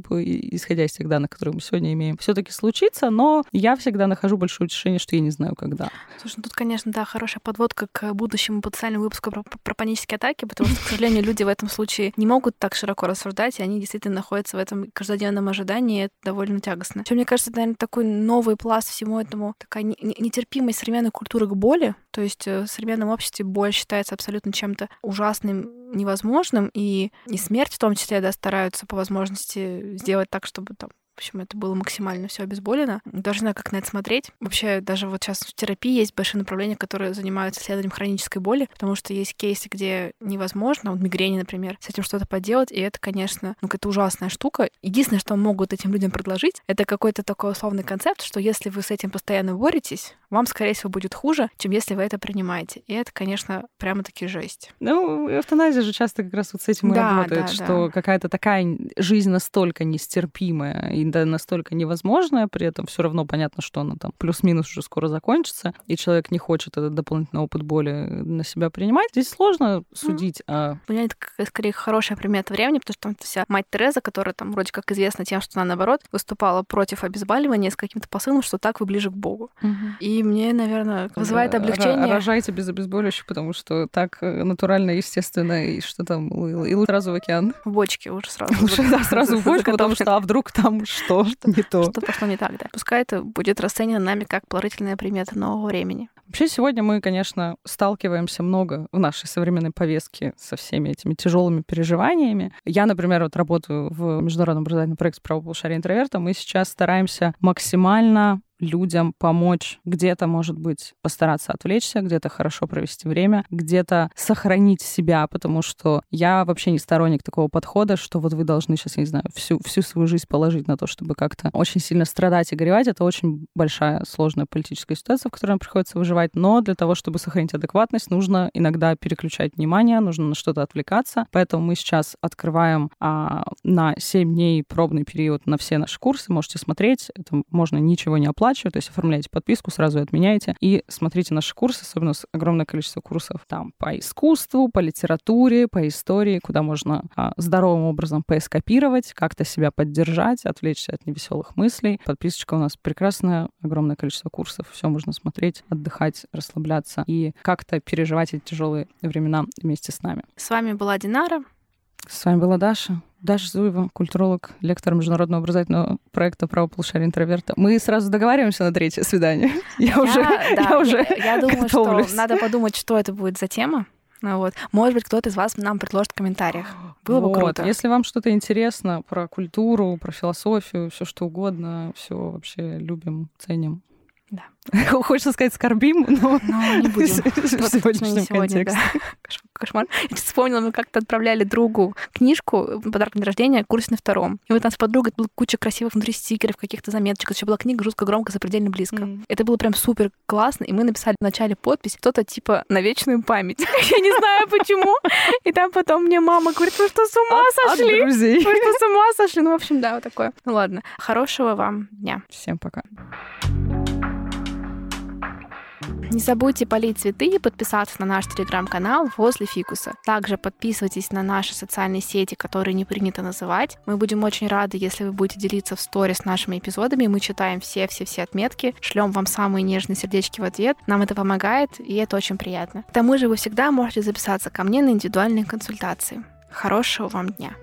исходя из тех данных, которые мы сегодня имеем, все-таки случится, но я всегда нахожу большое утешение, что я не знаю, когда. Слушай, ну тут, конечно, да, хорошая подводка к будущему потенциальному выпуску про, про панические атаки, потому что, к сожалению, люди в этом случае не могут так широко рассуждать, и они действительно находятся в этом каждодневном ожидании, это довольно тягостно. Еще, мне кажется, это, наверное, такой новый пласт всему этому, такая нетерпимость современной культуры к боли, то есть э, в современном обществе боль считается абсолютно чем-то ужасным, невозможным, и, и смерть в том числе, да, стараются по возможности сделать так, чтобы там в общем, это было максимально все обезболено. Даже не знаю, как на это смотреть. Вообще, даже вот сейчас в терапии есть большие направления, которые занимаются исследованием хронической боли, потому что есть кейсы, где невозможно, вот мигрени, например, с этим что-то поделать, и это, конечно, ну, какая-то ужасная штука. Единственное, что могут этим людям предложить, это какой-то такой условный концепт, что если вы с этим постоянно боретесь, вам, скорее всего, будет хуже, чем если вы это принимаете. И это, конечно, прямо-таки жесть. Ну, эвтаназия же часто как раз вот с этим и да, работает, да, что да. какая-то такая жизнь настолько нестерпимая и настолько невозможная, при этом все равно понятно, что она там плюс-минус уже скоро закончится, и человек не хочет этот дополнительный опыт боли на себя принимать. Здесь сложно судить mm. о... У меня это скорее хорошая примета времени, потому что там вся мать Тереза, которая там вроде как известна тем, что она, наоборот, выступала против обезболивания с каким-то посылом, что так вы ближе к Богу. Mm-hmm. И мне, наверное, вызывает облегчение. Рожайте без обезболивающих, потому что так э, натурально, естественно, и что там, и лучше сразу в океан. В бочке уже сразу. Лучше, да, сразу в бочку, потому что, а вдруг там что? Не то? Что пошло не так, да. Пускай это будет расценено нами как положительная примета нового времени. Вообще сегодня мы, конечно, сталкиваемся много в нашей современной повестке со всеми этими тяжелыми переживаниями. Я, например, вот работаю в международном образовательном проекте правополушария интроверта. Мы сейчас стараемся максимально людям помочь где-то, может быть, постараться отвлечься, где-то хорошо провести время, где-то сохранить себя, потому что я вообще не сторонник такого подхода, что вот вы должны сейчас, я не знаю, всю, всю свою жизнь положить на то, чтобы как-то очень сильно страдать и горевать. Это очень большая, сложная политическая ситуация, в которой нам приходится выживать. Но для того, чтобы сохранить адекватность, нужно иногда переключать внимание, нужно на что-то отвлекаться. Поэтому мы сейчас открываем а, на 7 дней пробный период на все наши курсы. Можете смотреть. Это можно ничего не оплачивать оплачивать, то есть оформляете подписку, сразу отменяете и смотрите наши курсы, особенно у нас огромное количество курсов там по искусству, по литературе, по истории, куда можно а, здоровым образом поэскопировать, как-то себя поддержать, отвлечься от невеселых мыслей. Подписочка у нас прекрасная, огромное количество курсов, все можно смотреть, отдыхать, расслабляться и как-то переживать эти тяжелые времена вместе с нами. С вами была Динара. С вами была Даша. Даша Зуева, культуролог, лектор международного образовательного проекта «Право полушария интроверта». Мы сразу договариваемся на третье свидание. Я, уже, да, я уже Я думаю, готовлюсь. что надо подумать, что это будет за тема. Ну, вот. Может быть, кто-то из вас нам предложит в комментариях. Было вот. бы круто. Если вам что-то интересно про культуру, про философию, все что угодно, все вообще любим, ценим. Да. Хочется сказать скорбим, но, но не будем. в сегодняшнем сегодня, контексте. Да. Кошмар. Я вспомнила, мы как-то отправляли другу книжку, подарок на день рождения, курс на втором. И вот там с подругой была куча красивых внутри стикеров, каких-то заметочек. Еще была книга жутко громко, запредельно близко. Mm. Это было прям супер классно, и мы написали в начале подпись кто-то типа на вечную память. Я не знаю почему. И там потом мне мама говорит, вы что, с ума сошли? Вы что, с ума сошли? Ну, в общем, да, вот такое. Ну ладно. Хорошего вам дня. Всем пока. Не забудьте полить цветы и подписаться на наш телеграм-канал возле фикуса. Также подписывайтесь на наши социальные сети, которые не принято называть. Мы будем очень рады, если вы будете делиться в сторис нашими эпизодами. Мы читаем все-все-все отметки, шлем вам самые нежные сердечки в ответ. Нам это помогает, и это очень приятно. К тому же вы всегда можете записаться ко мне на индивидуальные консультации. Хорошего вам дня!